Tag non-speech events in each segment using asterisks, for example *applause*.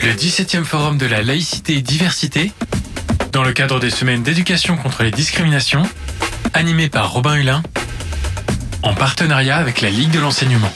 Le 17e Forum de la laïcité et diversité, dans le cadre des semaines d'éducation contre les discriminations, animé par Robin Hulin, en partenariat avec la Ligue de l'enseignement.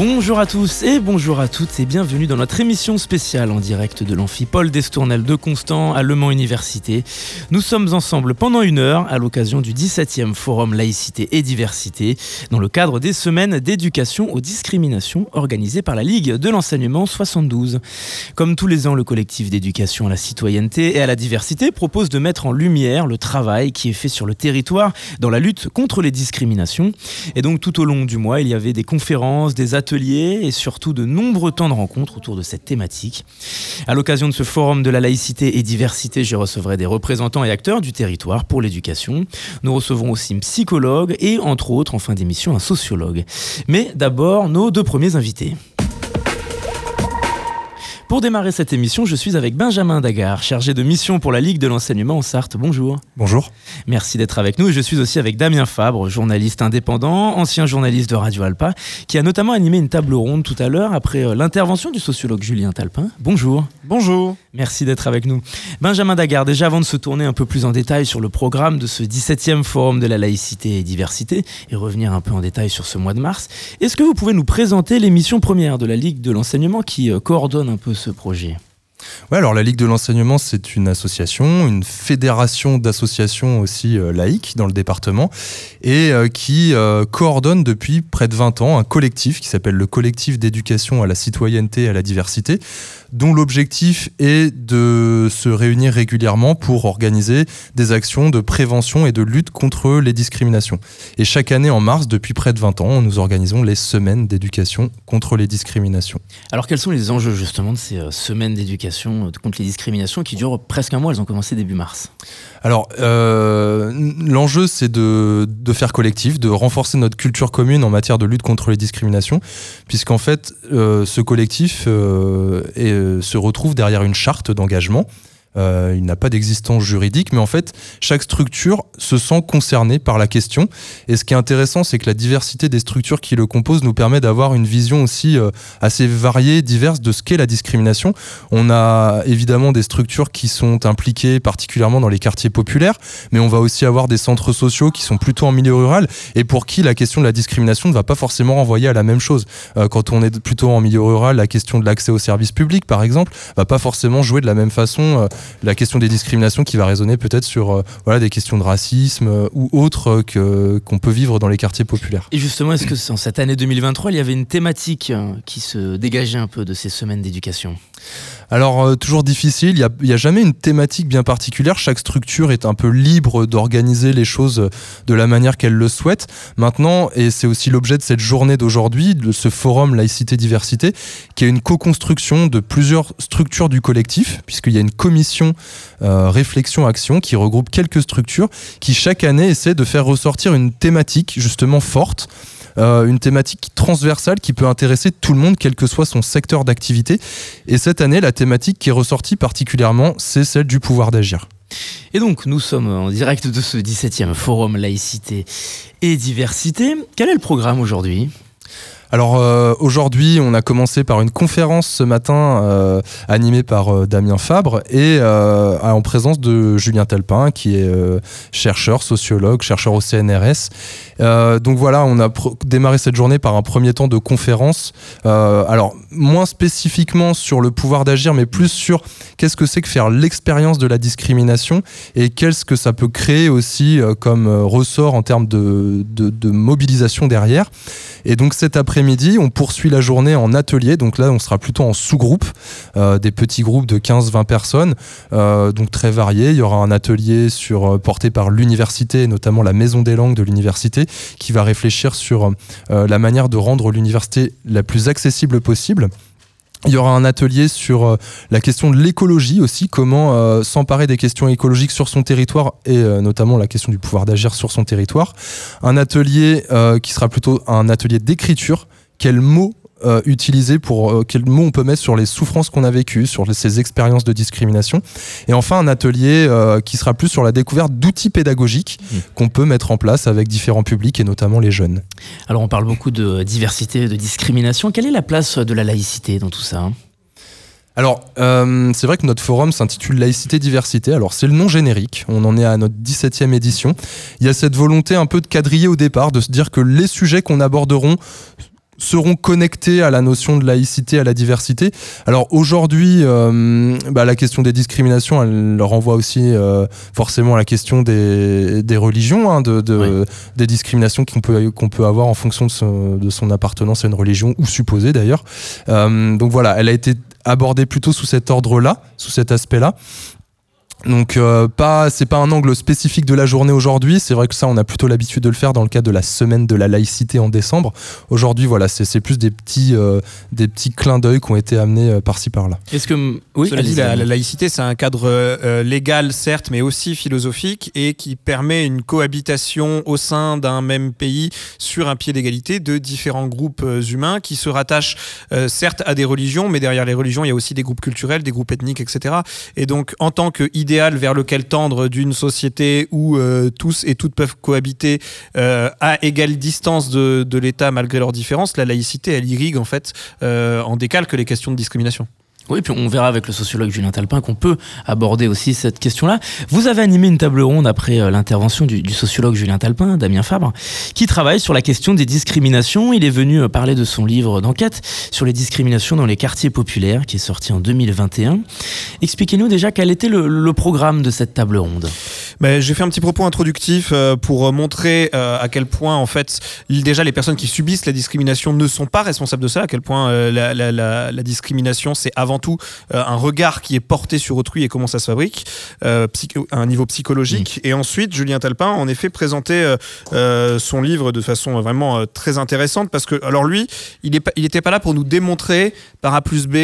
Bonjour à tous et bonjour à toutes et bienvenue dans notre émission spéciale en direct de l'Amphipole d'Estournel de Constant à Le Mans Université. Nous sommes ensemble pendant une heure à l'occasion du 17e Forum Laïcité et Diversité dans le cadre des semaines d'éducation aux discriminations organisées par la Ligue de l'Enseignement 72. Comme tous les ans, le collectif d'éducation à la citoyenneté et à la diversité propose de mettre en lumière le travail qui est fait sur le territoire dans la lutte contre les discriminations. Et donc tout au long du mois, il y avait des conférences, des ateliers et surtout de nombreux temps de rencontres autour de cette thématique. À l'occasion de ce forum de la laïcité et diversité, je recevrai des représentants et acteurs du territoire pour l'éducation. Nous recevrons aussi un psychologue et entre autres en fin d'émission un sociologue. Mais d'abord nos deux premiers invités. Pour démarrer cette émission, je suis avec Benjamin Dagar, chargé de mission pour la Ligue de l'enseignement en Sarthe. Bonjour. Bonjour. Merci d'être avec nous. je suis aussi avec Damien Fabre, journaliste indépendant, ancien journaliste de Radio Alpa, qui a notamment animé une table ronde tout à l'heure après euh, l'intervention du sociologue Julien Talpin. Bonjour. Bonjour. Merci d'être avec nous. Benjamin Dagar, déjà avant de se tourner un peu plus en détail sur le programme de ce 17e Forum de la laïcité et diversité et revenir un peu en détail sur ce mois de mars, est-ce que vous pouvez nous présenter l'émission première de la Ligue de l'enseignement qui euh, coordonne un peu ce projet? Alors la Ligue de l'enseignement, c'est une association, une fédération d'associations aussi euh, laïques dans le département et euh, qui euh, coordonne depuis près de 20 ans un collectif qui s'appelle le collectif d'éducation à la citoyenneté et à la diversité dont l'objectif est de se réunir régulièrement pour organiser des actions de prévention et de lutte contre les discriminations. Et chaque année en mars, depuis près de 20 ans, nous organisons les semaines d'éducation contre les discriminations. Alors quels sont les enjeux justement de ces euh, semaines d'éducation euh, contre les discriminations qui durent presque un mois? Elles ont commencé début mars. Alors euh, l'enjeu c'est de, faire collectif, de renforcer notre culture commune en matière de lutte contre les discriminations, puisqu'en fait ce collectif euh, se retrouve derrière une charte d'engagement euh, il n'a pas d'existence juridique, mais en fait, chaque structure se sent concernée par la question. Et ce qui est intéressant, c'est que la diversité des structures qui le composent nous permet d'avoir une vision aussi euh, assez variée, diverse de ce qu'est la discrimination. On a évidemment des structures qui sont impliquées particulièrement dans les quartiers populaires, mais on va aussi avoir des centres sociaux qui sont plutôt en milieu rural et pour qui la question de la discrimination ne va pas forcément renvoyer à la même chose. Euh, quand on est plutôt en milieu rural, la question de l'accès aux services publics, par exemple, va pas forcément jouer de la même façon la question des discriminations qui va résonner peut-être sur euh, voilà, des questions de racisme euh, ou autres que, qu'on peut vivre dans les quartiers populaires. Et justement, est-ce que en cette année 2023, il y avait une thématique euh, qui se dégageait un peu de ces semaines d'éducation? Alors, euh, toujours difficile, il n'y a, jamais une thématique bien particulière, chaque structure est un peu libre d'organiser les choses de la manière qu'elle le souhaite. Maintenant, et c'est aussi l'objet de cette journée d'aujourd'hui, de ce forum laïcité-diversité, qui est une co-construction de plusieurs structures du collectif, puisqu'il y a une commission euh, réflexion-action qui regroupe quelques structures, qui chaque année essaie de faire ressortir une thématique justement forte euh, une thématique transversale qui peut intéresser tout le monde, quel que soit son secteur d'activité. Et cette année, la thématique qui est ressortie particulièrement, c'est celle du pouvoir d'agir. Et donc, nous sommes en direct de ce 17e Forum Laïcité et Diversité. Quel est le programme aujourd'hui? Alors euh, aujourd'hui, on a commencé par une conférence ce matin euh, animée par euh, Damien Fabre et en présence de Julien Telpin, qui est chercheur, sociologue, chercheur au CNRS. donc voilà, on a démarré cette journée par un premier temps de conférence. alors moins spécifiquement sur le pouvoir d'agir, mais plus sur qu'est-ce que c'est que faire l'expérience de la discrimination et qu'est-ce que ça peut créer aussi comme ressort en termes de, de, mobilisation derrière. Et donc cet après-midi, on poursuit la journée en atelier. Donc là, on sera plutôt en sous-groupe, euh, des petits groupes de 15-20 personnes, euh, donc très variés. Il y aura un atelier sur, euh, porté par l'université, notamment la maison des langues de l'université, qui va réfléchir sur la manière de rendre l'université la plus accessible possible. Il y aura un atelier sur euh, la question de l'écologie aussi, comment euh, s'emparer des questions écologiques sur son territoire et euh, notamment la question du pouvoir d'agir sur son territoire. Un atelier qui sera plutôt un atelier d'écriture. Quels mots euh, utiliser pour euh, quel mot on peut mettre sur les souffrances qu'on a vécues, sur ces expériences de discrimination. Et enfin, un atelier euh, qui sera plus sur la découverte d'outils pédagogiques mmh. qu'on peut mettre en place avec différents publics et notamment les jeunes. Alors, on parle beaucoup de diversité, de discrimination. Quelle est la place de la laïcité dans tout ça alors, c'est vrai que notre forum s'intitule Laïcité Diversité. Alors, c'est le nom générique. On en est à notre 17e édition. Il y a cette volonté un peu de quadriller au départ, de se dire que les sujets qu'on aborderont seront connectés à la notion de laïcité, à la diversité. Alors aujourd'hui, euh, bah, la question des discriminations, elle renvoie aussi euh, forcément à la question des, des religions, hein, de, de des discriminations qu'on peut, qu'on peut avoir en fonction de son, de son, appartenance à une religion, ou supposée d'ailleurs. Euh, donc voilà, elle a été abordée plutôt sous cet ordre-là, sous cet aspect-là. Donc euh, pas, c'est pas un angle spécifique de la journée aujourd'hui. C'est vrai que ça, on a plutôt l'habitude de le faire dans le cadre de la semaine de la laïcité en décembre. Aujourd'hui, voilà, c'est plus des petits, euh, des petits clins d'œil qui ont été amenés euh, par-ci par-là. Est-ce que oui, la, laïcité, c'est un cadre légal certes, mais aussi philosophique et qui permet une cohabitation au sein d'un même pays sur un pied d'égalité de différents groupes humains qui se rattachent certes à des religions, mais derrière les religions, il y a aussi des groupes culturels, des groupes ethniques, etc. Et donc, en tant que vers lequel tendre d'une société où euh, tous et toutes peuvent cohabiter euh, à égale distance de, de l'État malgré leurs différences, la laïcité, elle irrigue en fait euh, en décalque les questions de discrimination. Oui, puis on verra avec le sociologue Julien Talpin qu'on peut aborder aussi cette question-là. Vous avez animé une table ronde après euh, l'intervention du, sociologue Julien Talpin, Damien Fabre, qui travaille sur la question des discriminations. Il est venu euh, parler de son livre d'enquête sur les discriminations dans les quartiers populaires, qui est sorti en 2021. Expliquez-nous déjà quel était le, programme de cette table ronde. Ben, J'ai fait un petit propos introductif euh, pour montrer à quel point, en fait, déjà les personnes qui subissent la discrimination ne sont pas responsables de ça, à quel point la, discrimination, c'est avant tout euh, un regard qui est porté sur autrui et comment ça se fabrique, euh, à un niveau psychologique. Et ensuite, Julien Talpin, en effet, présentait euh, son livre de façon vraiment très intéressante parce que, alors lui, il n'était pas là pour nous démontrer par A plus B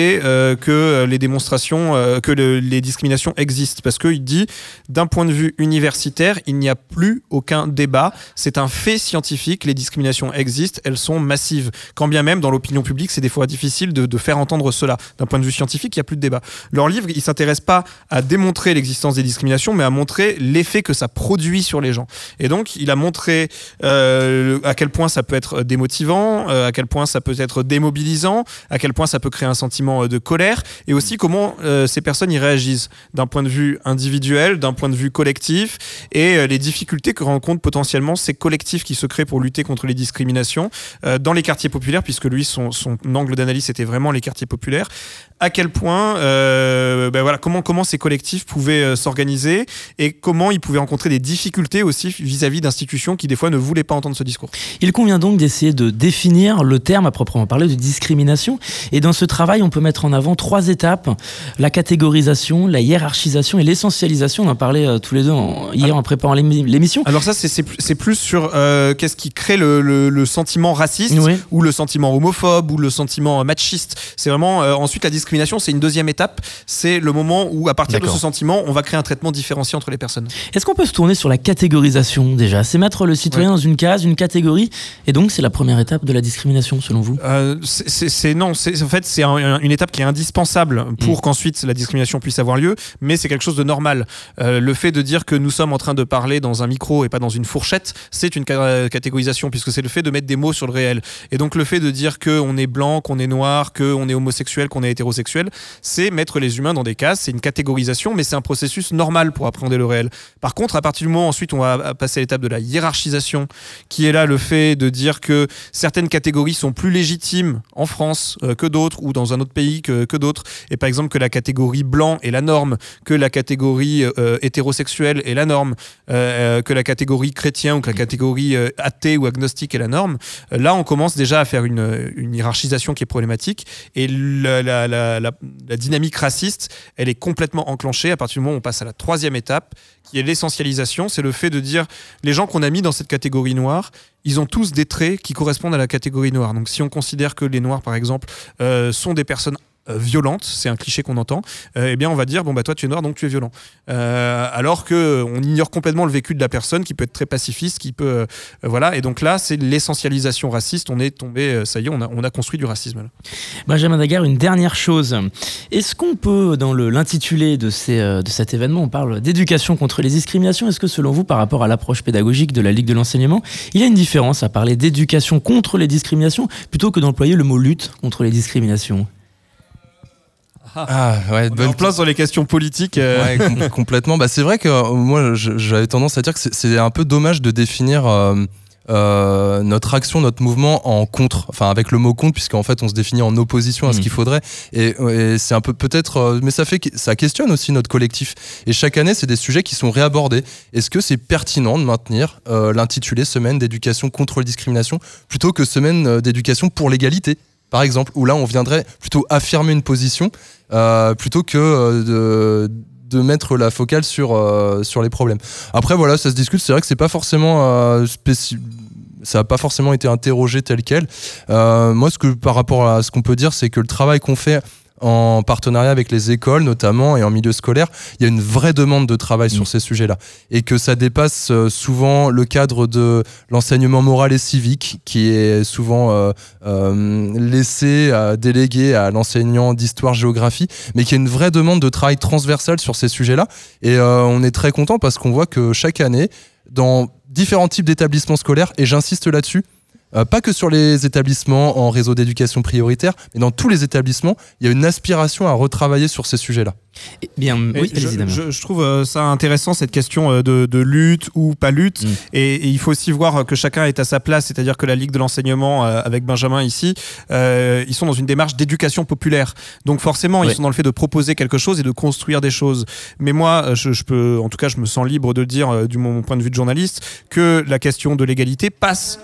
que les démonstrations, que les discriminations existent. Parce qu'il dit, d'un point de vue universitaire, il n'y a plus aucun débat. C'est un fait scientifique. Les discriminations existent, elles sont massives. Quand bien même, dans l'opinion publique, c'est des fois difficile de, de faire entendre cela. D'un point de vue scientifique, scientifique, il n'y a plus de débat. Leur livre, il s'intéresse pas à démontrer l'existence des discriminations, mais à montrer l'effet que ça produit sur les gens. Et donc, il a montré euh, à quel point ça peut être démotivant, euh, à quel point ça peut être démobilisant, à quel point ça peut créer un sentiment euh, de colère, et aussi comment ces personnes y réagissent d'un point de vue individuel, d'un point de vue collectif, et les difficultés que rencontrent potentiellement ces collectifs qui se créent pour lutter contre les discriminations dans les quartiers populaires, puisque lui, son, son angle d'analyse était vraiment les quartiers populaires, à quel point, euh, ben voilà, comment, comment ces collectifs pouvaient euh, s'organiser et comment ils pouvaient rencontrer des difficultés aussi vis-à-vis d'institutions qui des fois ne voulaient pas entendre ce discours. Il convient donc d'essayer de définir le terme à proprement parler de discrimination. Et dans ce travail, on peut mettre en avant trois étapes la catégorisation, la hiérarchisation et l'essentialisation. On en parlait euh, tous les deux hier en préparant l'émission. Alors ça, c'est plus sur qu'est-ce qui crée le, le, sentiment raciste ou le sentiment homophobe ou le sentiment machiste. C'est vraiment ensuite la discrimination discrimination, c'est une deuxième étape. C'est le moment où, à partir de ce sentiment, on va créer un traitement différencié entre les personnes. Est-ce qu'on peut se tourner sur la catégorisation déjà? C'est mettre le citoyen dans une case, une catégorie, et donc c'est la première étape de la discrimination selon vous? Euh, C'est non, en fait c'est une étape qui est indispensable pour mm. qu'ensuite la discrimination puisse avoir lieu, mais c'est quelque chose de normal. Euh, le fait de dire que nous sommes en train de parler dans un micro et pas dans une fourchette, c'est une catégorisation puisque c'est le fait de mettre des mots sur le réel. Et donc le fait de dire qu'on est blanc, qu'on est noir, qu'on est homosexuel, qu'on est hétérosexuel c'est mettre les humains dans des cases, c'est une catégorisation, mais c'est un processus normal pour appréhender le réel. Par contre, à partir du moment ensuite on va passer à l'étape de la hiérarchisation, qui est là le fait de dire que certaines catégories sont plus légitimes en France euh, que d'autres, ou dans un autre pays que, d'autres, et par exemple que la catégorie blanc est la norme, que la catégorie euh, hétérosexuelle est la norme, euh, que la catégorie chrétien ou que la catégorie athée ou agnostique est la norme, là on commence déjà à faire une, hiérarchisation qui est problématique, et la, dynamique raciste, elle est complètement enclenchée à partir du moment où on passe à la troisième étape, qui est l'essentialisation. C'est le fait de dire les gens qu'on a mis dans cette catégorie noire, ils ont tous des traits qui correspondent à la catégorie noire. Donc si on considère que les noirs, par exemple, euh, sont des personnes violente, c'est un cliché qu'on entend, euh, eh bien on va dire bon bah toi tu es noir donc tu es violent. Euh, alors que on ignore complètement le vécu de la personne qui peut être très pacifiste, qui peut euh, voilà et donc là c'est l'essentialisation raciste. On est tombé, euh, ça y est, on a, on a construit du racisme. Benjamin Daguerre, une dernière chose. Est-ce qu'on peut, dans l'intitulé euh, de cet événement, on parle d'éducation contre les discriminations, est-ce que selon vous, par rapport à l'approche pédagogique de la Ligue de l'enseignement, il y a une différence à parler d'éducation contre les discriminations plutôt que d'employer le mot lutte contre les discriminations? Ah ouais, On est bonne en plein sur les questions politiques. euh, Ouais, com- *laughs* complètement. Bah, c'est vrai que euh, moi, j'avais tendance à dire que c'est- un peu dommage de définir euh, euh, notre action, notre mouvement en contre, enfin avec le mot contre, puisqu'en fait on se définit en opposition à ce Mm. qu'il faudrait. Et, et c'est un peu peut-être, euh, mais ça fait, ça questionne aussi notre collectif. Et chaque année, c'est des sujets qui sont réabordés. Est-ce que c'est pertinent de maintenir euh, l'intitulé Semaine d'éducation contre la discrimination plutôt que Semaine d'éducation pour l'égalité? Par exemple, où là on viendrait plutôt affirmer une position euh, plutôt que euh, de, mettre la focale sur, euh, sur les problèmes. Après voilà, ça se discute, c'est vrai que c'est pas forcément euh, spéci- ça n'a pas forcément été interrogé tel quel. Moi, ce que par rapport à ce qu'on peut dire, c'est que le travail qu'on fait en partenariat avec les écoles notamment et en milieu scolaire, il y a une vraie demande de travail sur ces sujets-là et que ça dépasse euh, souvent le cadre de l'enseignement moral et civique qui est souvent euh, euh, laissé délégué à l'enseignant d'histoire-géographie, mais qui a une vraie demande de travail transversal sur ces sujets-là. Et euh, on est très content parce qu'on voit que chaque année, dans différents types d'établissements scolaires, et j'insiste là-dessus, euh, pas que sur les établissements en réseau d'éducation prioritaire, mais dans tous les établissements, il y a une aspiration à retravailler sur ces sujets-là. Eh Bien, oui, je, je- je trouve euh, ça intéressant cette question euh, de, de lutte ou pas lutte. Mm. et, et il faut aussi voir que chacun est à sa place c'est-à-dire que la Ligue de l'enseignement euh, avec Benjamin ici euh, ils sont dans une démarche d'éducation populaire. Donc forcément ils sont dans le fait de proposer quelque chose et de construire des choses. Mais moi je, je peux en tout cas je me sens libre de dire euh, du mon point de vue de journaliste que la question de l'égalité passe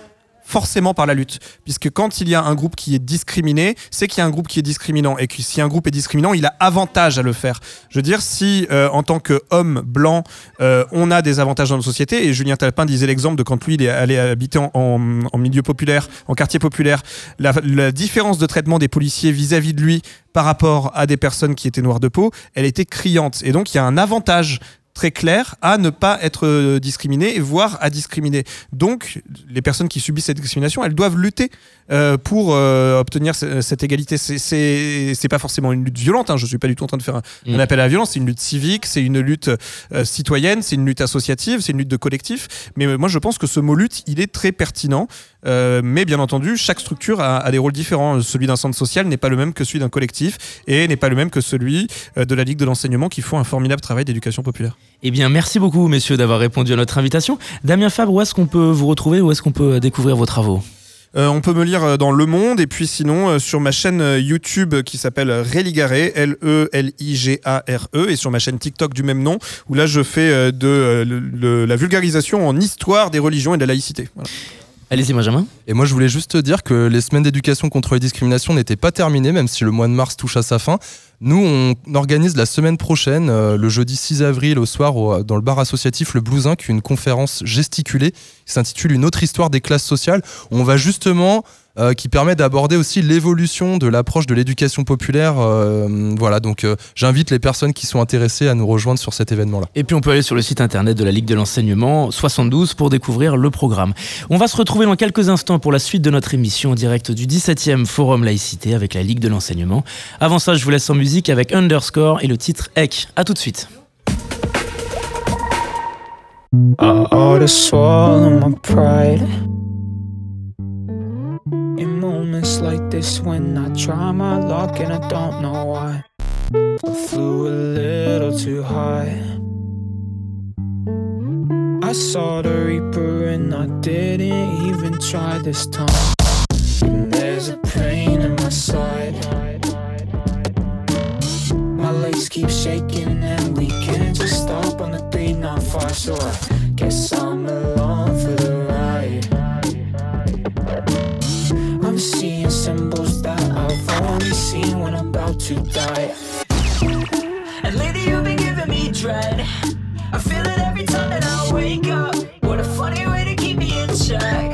forcément par la lutte. Puisque quand il y a un groupe qui est discriminé, c'est qu'il y a un groupe qui est discriminant. Et que si un groupe est discriminant, il a avantage à le faire. Je veux dire, si euh, en tant qu'homme blanc, euh, on a des avantages dans notre société, et Julien Talpin disait l'exemple de quand lui il est allé habiter en, milieu populaire, en quartier populaire, la, la différence de traitement des policiers vis-à-vis de lui par rapport à des personnes qui étaient noires de peau, elle était criante. Et donc il y a un avantage très clair à ne pas être euh, discriminé, voire à discriminer. Donc, les personnes qui subissent cette discrimination, elles doivent lutter euh, pour euh, obtenir ce- cette égalité. C'est- pas forcément une lutte violente. Hein. Je suis pas du tout en train de faire un, Mm. un appel à la violence. C'est une lutte civique, c'est une lutte euh, citoyenne, c'est une lutte associative, c'est une lutte de collectif. Mais moi, je pense que ce mot lutte, il est très pertinent. Mais bien entendu, chaque structure a, a des rôles différents. Celui d'un centre social n'est pas le même que celui d'un collectif et n'est pas le même que celui de la Ligue de l'enseignement qui font un formidable travail d'éducation populaire. Eh bien, merci beaucoup, messieurs, d'avoir répondu à notre invitation. Damien Fabre, où est-ce qu'on peut vous retrouver Où est-ce qu'on peut découvrir vos travaux Euh, on peut me lire euh, dans Le Monde et puis sinon euh, sur ma chaîne YouTube qui s'appelle Religaré, L-E-L-I-G-A-R-E E, et sur ma chaîne TikTok du même nom où là je fais de la vulgarisation en histoire des religions et de la laïcité. Voilà. Allez-y, Benjamin. Et moi, je voulais juste te dire que les semaines d'éducation contre les discriminations n'étaient pas terminées, même si le mois de mars touche à sa fin. Nous, on organise la semaine prochaine, euh, le jeudi 6 avril au soir, au- dans le bar associatif Le Blousin, une conférence gesticulée qui s'intitule Une autre histoire des classes sociales. On va justement, euh, qui permet d'aborder aussi l'évolution de l'approche de l'éducation populaire. euh, voilà, donc euh, j'invite les personnes qui sont intéressées à nous rejoindre sur cet événement-là. Et puis on peut aller sur le site internet de la Ligue de l'enseignement 72 pour découvrir le programme. On va se retrouver dans quelques instants pour la suite de notre émission en direct du 17e Forum Laïcité avec la Ligue de l'enseignement. Avant ça, je vous laisse en musique avec Underscore et le titre Ek. A tout de suite. I ought to swallow my pride. Moments like this, when I try my luck and I don't know why, I flew a little too high. I saw the Reaper and I didn't even try this time. And there's a pain in my side. My legs keep shaking and we can't just stop on the 395 So I guess I'm along for to die. And lately you've been giving me dread. I feel it every time that I wake up. What a funny way to keep me in check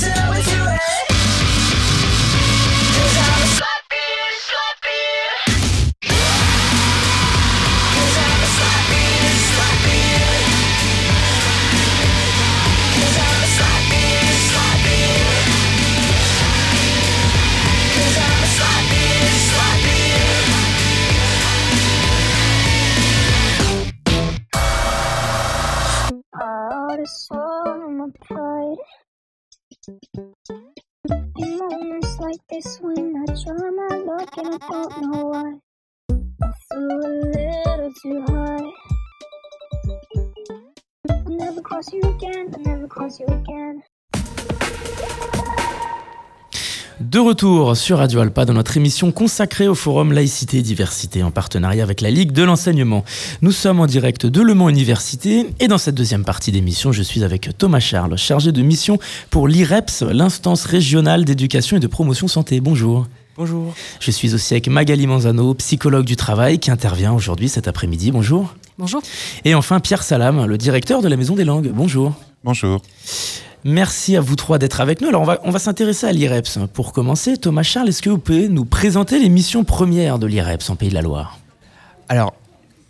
till it's De retour sur Radio Alpa dans notre émission consacrée au forum Laïcité et Diversité en partenariat avec la Ligue de l'enseignement. Nous sommes en direct de Le Mans Université et dans cette deuxième partie d'émission, je suis avec Thomas Charles, chargé de mission pour l'IREPS, l'instance régionale d'éducation et de promotion santé. Bonjour. Bonjour. Je suis aussi avec Magali Manzano, psychologue du travail, qui intervient aujourd'hui cet après-midi. Bonjour. Bonjour. Et enfin Pierre Salam, le directeur de la Maison des Langues. Bonjour. Bonjour. Merci à vous trois d'être avec nous. Alors, on va, on va s'intéresser à l'IREPS. Pour commencer, Thomas Charles, est-ce que vous pouvez nous présenter les missions premières de l'IREPS en Pays de la Loire? Alors,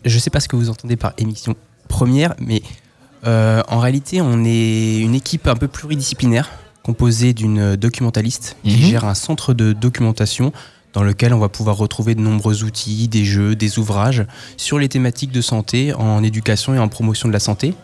je sais pas ce que vous entendez par émission première, mais euh, en réalité, on est une équipe un peu pluridisciplinaire, composée d'une documentaliste qui Mhm. gère un centre de documentation dans lequel on va pouvoir retrouver de nombreux outils, des jeux, des ouvrages sur les thématiques de santé, en éducation et en promotion de la santé.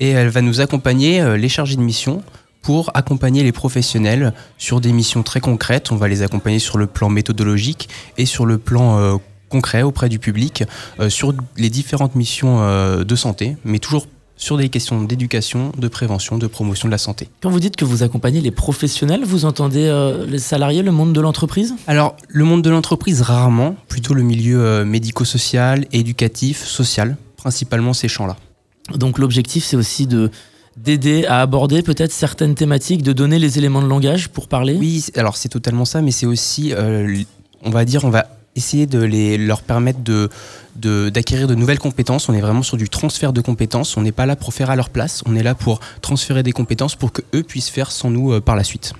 Et elle va nous accompagner, euh, les chargés de mission, pour accompagner les professionnels sur des missions très concrètes. On va les accompagner sur le plan méthodologique et sur le plan euh, concret auprès du public, euh, sur les différentes missions euh, de santé, mais toujours sur des questions d'éducation, de prévention, de promotion de la santé. Quand vous dites que vous accompagnez les professionnels, vous entendez euh, les salariés, le monde de l'entreprise? Alors, le monde de l'entreprise, rarement, plutôt le milieu euh, médico-social, éducatif, social, principalement ces champs-là. Donc l'objectif, c'est aussi de d'aider à aborder peut-être certaines thématiques, de donner les éléments de langage pour parler. Oui, alors c'est totalement ça, mais c'est aussi, euh, on va dire, on va essayer de les, leur permettre de- d'acquérir de nouvelles compétences. On est vraiment sur du transfert de compétences. On n'est pas là pour faire à leur place. On est là pour transférer des compétences pour que eux puissent faire sans nous euh, par la suite.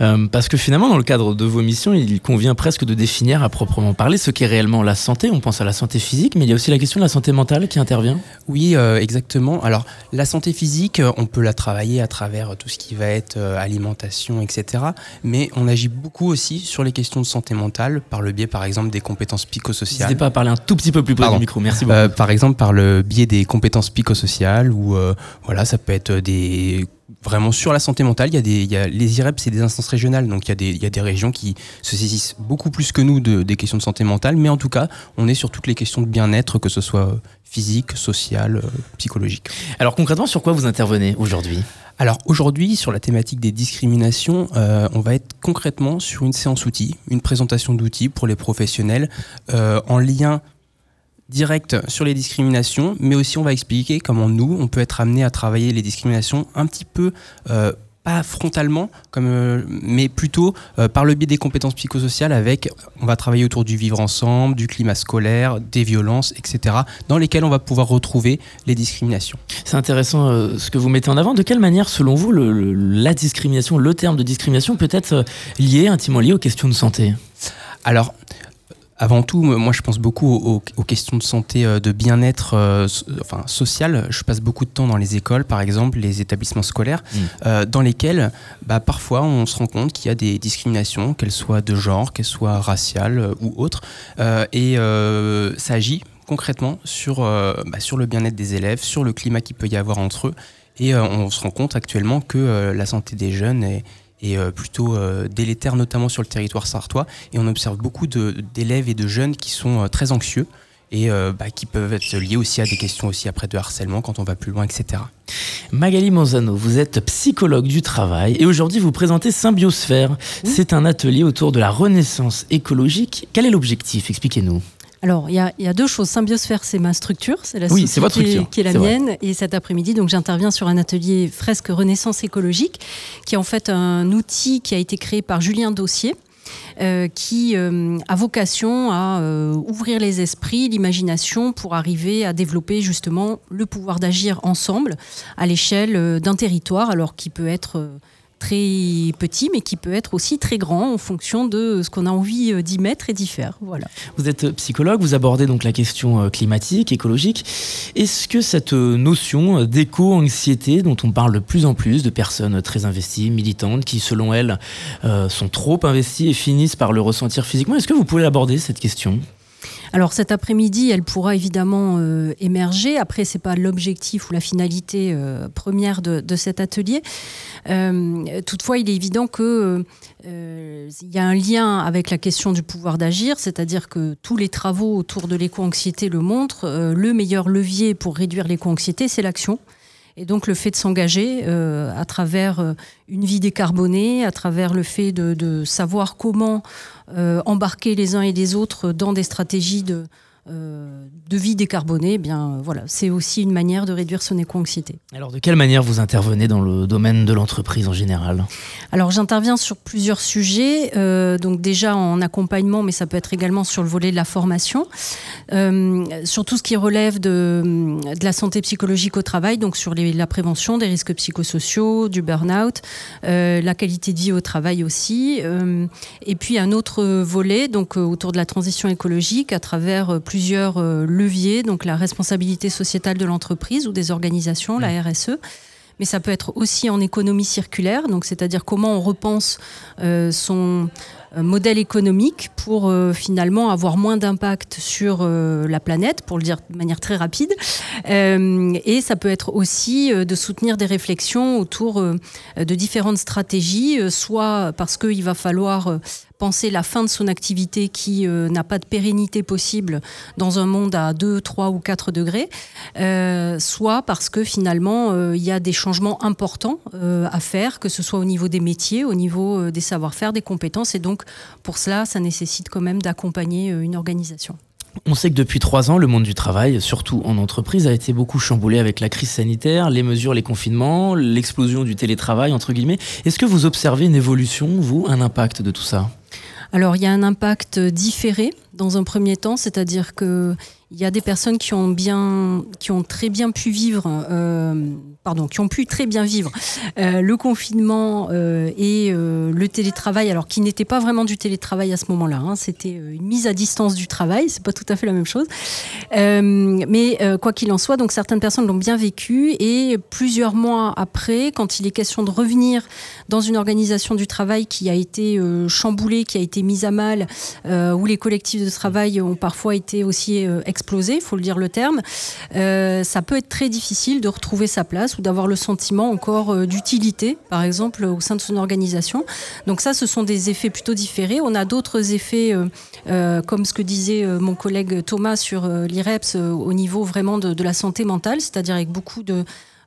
Euh, parce que finalement, dans le cadre de vos missions, il convient presque de définir à proprement parler ce qu'est réellement la santé. On pense à la santé physique, mais il y a aussi la question de la santé mentale qui intervient. Oui, euh, exactement. Alors, la santé physique, on peut la travailler à travers tout ce qui va être alimentation, etc. Mais on agit beaucoup aussi sur les questions de santé mentale par le biais, par exemple, des compétences psychosociales. N'hésitez pas à parler un tout petit peu plus près Pardon. du micro. Merci beaucoup. Euh, par exemple, par le biais des compétences psychosociales, ou euh, voilà, ça peut être des vraiment sur la santé mentale. Il y a des, il y a, les IREP, c'est des instances régionales, donc il y a des, il y a des régions qui se saisissent beaucoup plus que nous de, des questions de santé mentale, mais en tout cas, on est sur toutes les questions de bien-être, que ce soit physique, social, euh, psychologique. Alors concrètement, sur quoi vous intervenez aujourd'hui? Alors aujourd'hui, sur la thématique des discriminations, euh, on va être concrètement sur une séance outils, une présentation d'outils pour les professionnels euh, en lien direct sur les discriminations, mais aussi on va expliquer comment nous, on peut être amené à travailler les discriminations un petit peu... euh, pas frontalement, comme, euh, mais plutôt euh, par le biais des compétences psychosociales avec, on va travailler autour du vivre ensemble, du climat scolaire, des violences, etc., dans lesquelles on va pouvoir retrouver les discriminations. C'est intéressant euh, ce que vous mettez en avant. De quelle manière, selon vous, le- le- la discrimination, le terme de discrimination peut être lié, intimement lié aux questions de santé? Alors, avant tout, moi je pense beaucoup aux, aux questions de santé, euh, de bien-être euh, so- enfin, social. Je passe beaucoup de temps dans les écoles, par exemple, les établissements scolaires, Mm. euh, dans lesquels bah, parfois on se rend compte qu'il y a des discriminations, qu'elles soient de genre, qu'elles soient raciales euh, ou autres. Euh, et euh, ça agit concrètement sur, euh, bah, sur le bien-être des élèves, sur le climat qu'il peut y avoir entre eux. Et euh, on se rend compte actuellement que euh, la santé des jeunes est, est, euh, plutôt euh, délétère, notamment sur le territoire sartois. Et on observe beaucoup d'élèves et de jeunes qui sont euh, très anxieux et euh, bah, qui peuvent être liés aussi à des questions aussi après de harcèlement quand on va plus loin, etc. Magali Manzano, vous êtes psychologue du travail et aujourd'hui vous présentez Symbiosphère. C'est un atelier autour de la renaissance écologique. Quel est l'objectif? Expliquez-nous. Alors, il y, a- il y a deux choses. Symbiosphère, c'est ma structure, c'est la Oui, structure, qui est la vrai. mienne. Et cet après-midi, donc, j'interviens sur un atelier fresque Renaissance écologique, qui est en fait un outil qui a été créé par Julien Dossier. euh, qui euh, a vocation à euh, ouvrir les esprits, l'imagination pour arriver à développer justement le pouvoir d'agir ensemble à l'échelle d'un territoire, alors qui peut être très petit, mais qui peut être aussi très grand en fonction de ce qu'on a envie euh, d'y mettre et d'y faire. Voilà. Vous êtes psychologue, vous abordez donc la question euh, climatique, écologique. Est-ce que cette euh, notion euh, d'éco-anxiété dont on parle de plus en plus de personnes très investies, militantes, qui selon elles euh, sont trop investies et finissent par le ressentir physiquement, est-ce que vous pouvez aborder cette question? Alors cet après-midi, elle pourra évidemment euh, émerger. Après, c'est pas l'objectif ou la finalité euh, première de, cet atelier. Euh, toutefois, il est évident que euh, il y a un lien avec la question du pouvoir d'agir, c'est-à-dire que tous les travaux autour de l'éco-anxiété le montrent. Le meilleur levier pour réduire l'éco-anxiété, c'est l'action. Et donc le fait de s'engager euh, à travers euh, une vie décarbonée, à travers le fait de, savoir comment euh, embarquer les uns et les autres dans des stratégies de, de vie décarbonée, eh bien euh, voilà, c'est aussi une manière de réduire son éco-anxiété. Alors de quelle manière vous intervenez dans le domaine de l'entreprise en général? Alors j'interviens sur plusieurs sujets, euh, donc déjà en accompagnement, mais ça peut être également sur le volet de la formation, euh, sur tout ce qui relève de, de la santé psychologique au travail, donc sur les- la prévention des risques psychosociaux, du burn-out, euh, la qualité de vie au travail aussi, euh, et puis un autre volet donc euh, autour de la transition écologique à travers euh, plusieurs euh, leviers, donc la responsabilité sociétale de l'entreprise ou des organisations, la RSE mais ça peut être aussi en économie circulaire, donc c'est-à-dire comment on repense euh, son modèle économique pour euh, finalement avoir moins d'impact sur euh, la planète, pour le dire de manière très rapide. Euh, et ça peut être aussi euh, de soutenir des réflexions autour euh, de différentes stratégies, euh, soit parce qu'il va falloir euh, penser la fin de son activité qui euh, n'a pas de pérennité possible dans un monde à 2, 3 ou 4 degrés, euh, soit parce que finalement euh, il y a des changements importants euh, à faire, que ce soit au niveau des métiers, au niveau euh, des savoir-faire, des compétences, et donc pour cela, ça nécessite quand même d'accompagner euh, une organisation. On sait que depuis trois ans, le monde du travail, surtout en entreprise, a été beaucoup chamboulé avec la crise sanitaire, les mesures, les confinements, l'explosion du télétravail, entre guillemets. Est-ce que vous observez une évolution, vous, un impact de tout ça? Alors il y a un impact différé dans un premier temps, c'est-à-dire que il y a des personnes qui ont bien, qui ont très bien pu vivre, euh, pardon, qui ont pu très bien vivre euh, le confinement euh, et le télétravail, alors qui n'était pas vraiment du télétravail à ce moment-là. hein, C'était une mise à distance du travail, c'est pas tout à fait la même chose. Mais quoi qu'il en soit, donc certaines personnes l'ont bien vécu et plusieurs mois après, quand il est question de revenir dans une organisation du travail qui a été chamboulée, qui a été mise à mal, où les collectifs de travail ont parfois été aussi explosés, faut le dire le terme, euh, ça peut être très difficile de retrouver sa place ou d'avoir le sentiment encore euh, d'utilité, par exemple, au sein de son organisation. Donc ça, ce sont des effets plutôt différés. On a d'autres effets, euh, comme ce que disait mon collègue Thomas sur l'IREPS, au niveau vraiment de la santé mentale, c'est-à-dire avec beaucoup de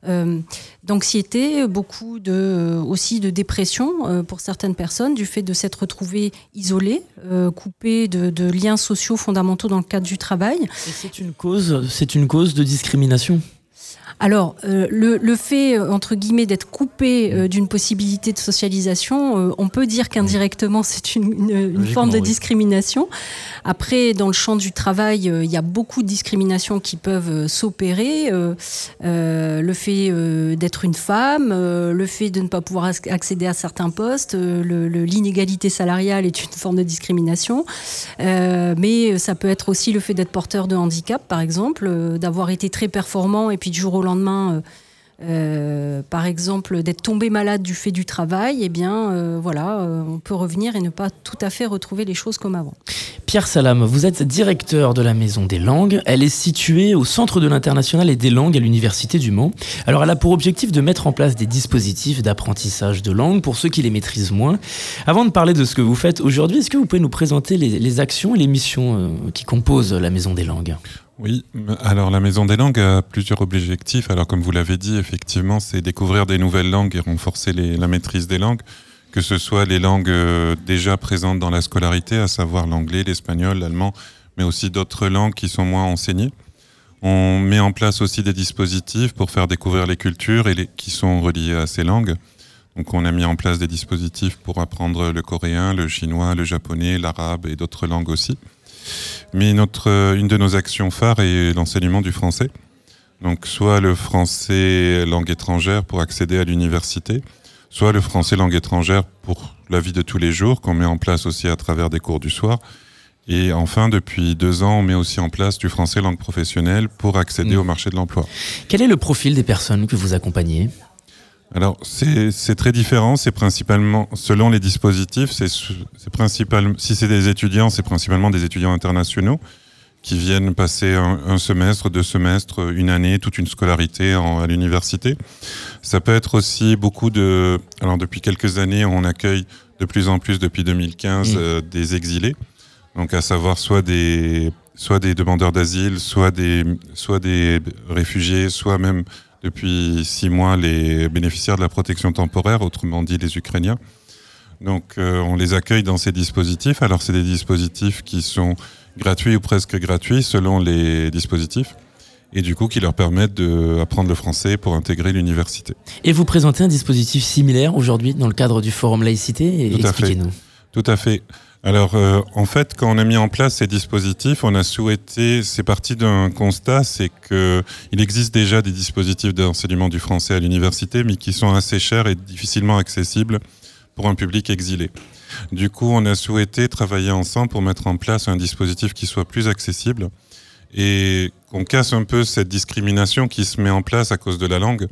euh, d'anxiété, beaucoup de, euh, aussi de dépression euh, pour certaines personnes, du fait de s'être retrouvées isolées, coupées de, de liens sociaux fondamentaux dans le cadre du travail. C'est une c'est une cause de discrimination? Alors, euh, le, le fait, euh, entre guillemets, d'être coupé euh, d'une possibilité de socialisation, euh, on peut dire qu'indirectement, c'est une, une- une Logiquement, forme de oui. discrimination. Après, dans le champ du travail, il y a beaucoup de discriminations qui peuvent s'opérer. Le fait d'être une femme, le fait de ne pas pouvoir ac- accéder à certains postes, l'inégalité salariale est une forme de discrimination. Mais ça peut être aussi le fait d'être porteur de handicap, par exemple, d'avoir été très performant et puis du jour au lendemain, euh, euh, par exemple, d'être tombé malade du fait du travail. Eh bien, euh, voilà, on peut revenir et ne pas tout à fait retrouver les choses comme avant. Pierre Salam, vous êtes directeur de la Maison des Langues. Elle est située au centre de l'international et des langues à l'Université du Mans. Alors, elle a pour objectif de mettre en place des dispositifs d'apprentissage de langues pour ceux qui les maîtrisent moins. Avant de parler de ce que vous faites aujourd'hui, est-ce que vous pouvez nous présenter les, actions et les missions qui composent la Maison des Langues? Oui, alors la Maison des langues a plusieurs objectifs. Alors comme vous l'avez dit, effectivement, c'est découvrir des nouvelles langues et renforcer la maîtrise des langues, que ce soit les langues euh, déjà présentes dans la scolarité, à savoir l'anglais, l'espagnol, l'allemand, mais aussi d'autres langues qui sont moins enseignées. On met en place aussi des dispositifs pour faire découvrir les cultures et qui sont reliées à ces langues. Donc on a mis en place des dispositifs pour apprendre le coréen, le chinois, le japonais, l'arabe et d'autres langues aussi. Mais notre, euh, une de nos actions phares est l'enseignement du français. Donc soit le français langue étrangère pour accéder à l'université, soit le français langue étrangère pour la vie de tous les jours qu'on met en place aussi à travers des cours du soir. Et enfin, depuis deux ans, on met aussi en place du français langue professionnelle pour accéder Mm. au marché de l'emploi. Quel est le profil des personnes que vous accompagnez? Alors, c'est très différent. C'est principalement, selon les dispositifs, c'est si c'est des étudiants, c'est principalement des étudiants internationaux qui viennent passer un, un semestre, deux semestres, une année, toute une scolarité en- à l'université. Ça peut être aussi beaucoup de. Alors, depuis quelques années, on accueille de plus en plus, depuis 2015, Mm. euh, des exilés. Donc, à savoir soit des, soit des demandeurs d'asile, soit des, soit des réfugiés, soit même depuis six mois les bénéficiaires de la protection temporaire, autrement dit les Ukrainiens. Donc euh, on les accueille dans ces dispositifs. Alors c'est des dispositifs qui sont gratuits ou presque gratuits selon les dispositifs et du coup qui leur permettent d'apprendre le français pour intégrer l'université. Et vous présentez un dispositif similaire aujourd'hui dans le cadre du forum laïcité. Expliquez-nous. Tout à fait. Alors, euh, en fait, quand on a mis en place ces dispositifs, on a souhaité, c'est parti d'un constat, c'est que il existe déjà des dispositifs d'enseignement du français à l'université, mais qui sont assez chers et difficilement accessibles pour un public exilé. Du coup, on a souhaité travailler ensemble pour mettre en place un dispositif qui soit plus accessible et qu'on casse un peu cette discrimination qui se met en place à cause de la langue.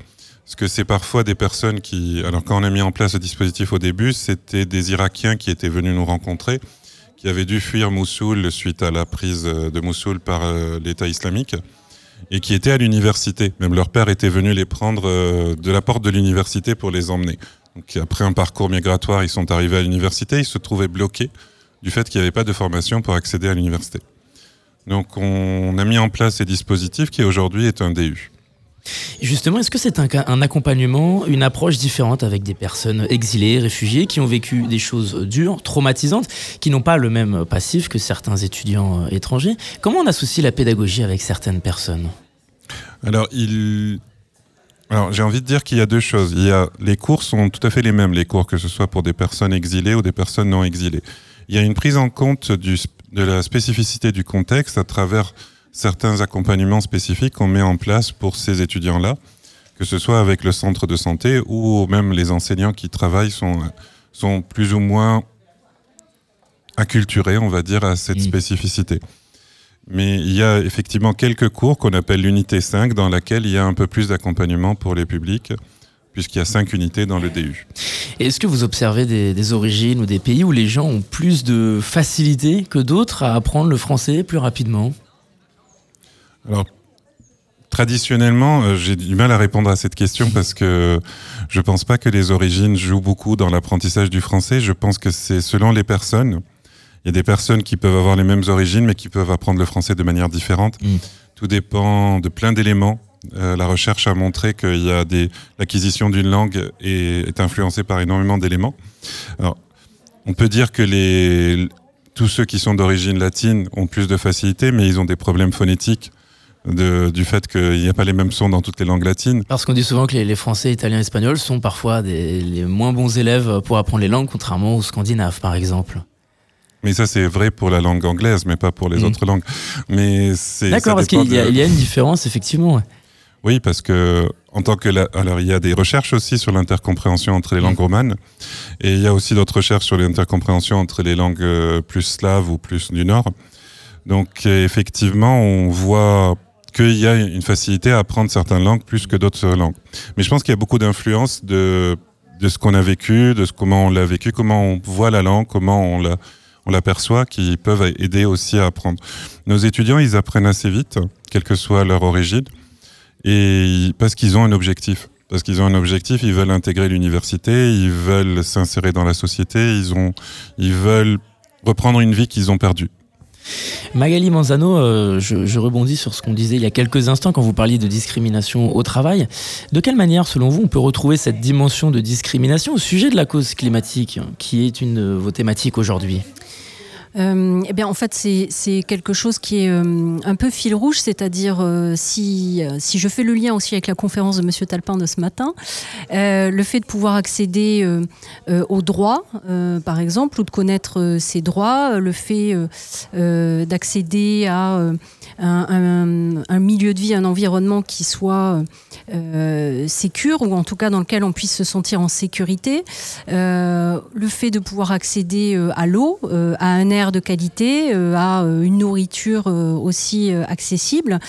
Parce que c'est parfois des personnes qui... Alors quand on a mis en place le dispositif au début, c'était des Irakiens qui étaient venus nous rencontrer, qui avaient dû fuir Mossoul suite à la prise euh, de Mossoul par euh, l'État islamique, et qui étaient à l'université. Même leur père était venu les prendre euh, de la porte de l'université pour les emmener. Donc après un parcours migratoire, ils sont arrivés à l'université, ils se trouvaient bloqués du fait qu'il n'y avait pas de formation pour accéder à l'université. Donc on a mis en place ces dispositifs qui aujourd'hui est un DU. Justement, est-ce que c'est un, accompagnement, une approche différente avec des personnes exilées, réfugiées, qui ont vécu des choses dures, traumatisantes, qui n'ont pas le même passif que certains étudiants euh, étrangers? Comment on associe la pédagogie avec certaines personnes? Alors, j'ai envie de dire qu'il y a deux choses. Il y a... Les cours sont tout à fait les mêmes, les cours, que ce soit pour des personnes exilées ou des personnes non exilées. Il y a une prise en compte de la spécificité du contexte à travers certains accompagnements spécifiques qu'on met en place pour ces étudiants-là, que ce soit avec le centre de santé ou même les enseignants qui travaillent sont, sont plus ou moins acculturés, on va dire, à cette spécificité. Mais il y a effectivement quelques cours qu'on appelle l'unité 5 dans laquelle il y a un peu plus d'accompagnement pour les publics, puisqu'il y a cinq unités dans le DU. Est-ce que vous observez des, des origines ou des pays où les gens ont plus de facilité que d'autres à apprendre le français plus rapidement? Alors, traditionnellement, euh, j'ai du mal à répondre à cette question parce que je pense pas que les origines jouent beaucoup dans l'apprentissage du français. Je pense que c'est selon les personnes. Il y a des personnes qui peuvent avoir les mêmes origines, mais qui peuvent apprendre le français de manière différente. Mm. Tout dépend de plein d'éléments. Euh, la recherche a montré qu'il y a des l'acquisition d'une langue est, est influencée par énormément d'éléments. Alors, on peut dire que les tous ceux qui sont d'origine latine ont plus de facilité, mais ils ont des problèmes phonétiques de, du fait qu'il n'y a pas les mêmes sons dans toutes les langues latines. Parce qu'on dit souvent que les, les Français, Italiens, Espagnols sont parfois des, les moins bons élèves pour apprendre les langues, contrairement aux Scandinaves, par exemple. Mais ça, c'est vrai pour la langue anglaise, mais pas pour les Mm. autres langues. Mais c'est D'accord, parce qu'il y, a- de- il y a une différence, effectivement. Oui, parce que en tant que la- alors il y a des recherches aussi sur l'intercompréhension entre les langues romanes, et il y a aussi d'autres recherches sur l'intercompréhension entre les langues euh, plus slaves ou plus du nord. Donc effectivement, on voit qu'il y a une facilité à apprendre certaines langues plus que d'autres langues. Mais je pense qu'il y a beaucoup d'influence de de ce qu'on a vécu, de ce, comment on l'a vécu, comment on voit la langue, comment on la on l'aperçoit, qui peuvent aider aussi à apprendre. Nos étudiants, ils apprennent assez vite, quelle que soit leur origine et parce qu'ils ont un objectif. Parce qu'ils ont un objectif, ils veulent intégrer l'université, ils veulent s'insérer dans la société, ils, ont, ils veulent reprendre une vie qu'ils ont perdue. Magali Manzano, euh, je, je rebondis sur ce qu'on disait il y a quelques instants quand vous parliez de discrimination au travail. De quelle manière, selon vous, on peut retrouver cette dimension de discrimination au sujet de la cause climatique, qui est une de vos thématiques aujourd'hui? Euh, eh bien, en fait, c'est quelque chose qui est euh, un peu fil rouge, c'est-à-dire euh, si, si je fais le lien aussi avec la conférence de Monsieur Talpin de ce matin, le fait de pouvoir accéder aux droits, par exemple, ou de connaître ses droits, le fait d'accéder à un, un- un milieu de vie, un environnement qui soit euh, sécure, ou en tout cas dans lequel on puisse se sentir en sécurité, euh, le fait de pouvoir accéder euh, à l'eau, euh, à un air de qualité, à une nourriture aussi accessible,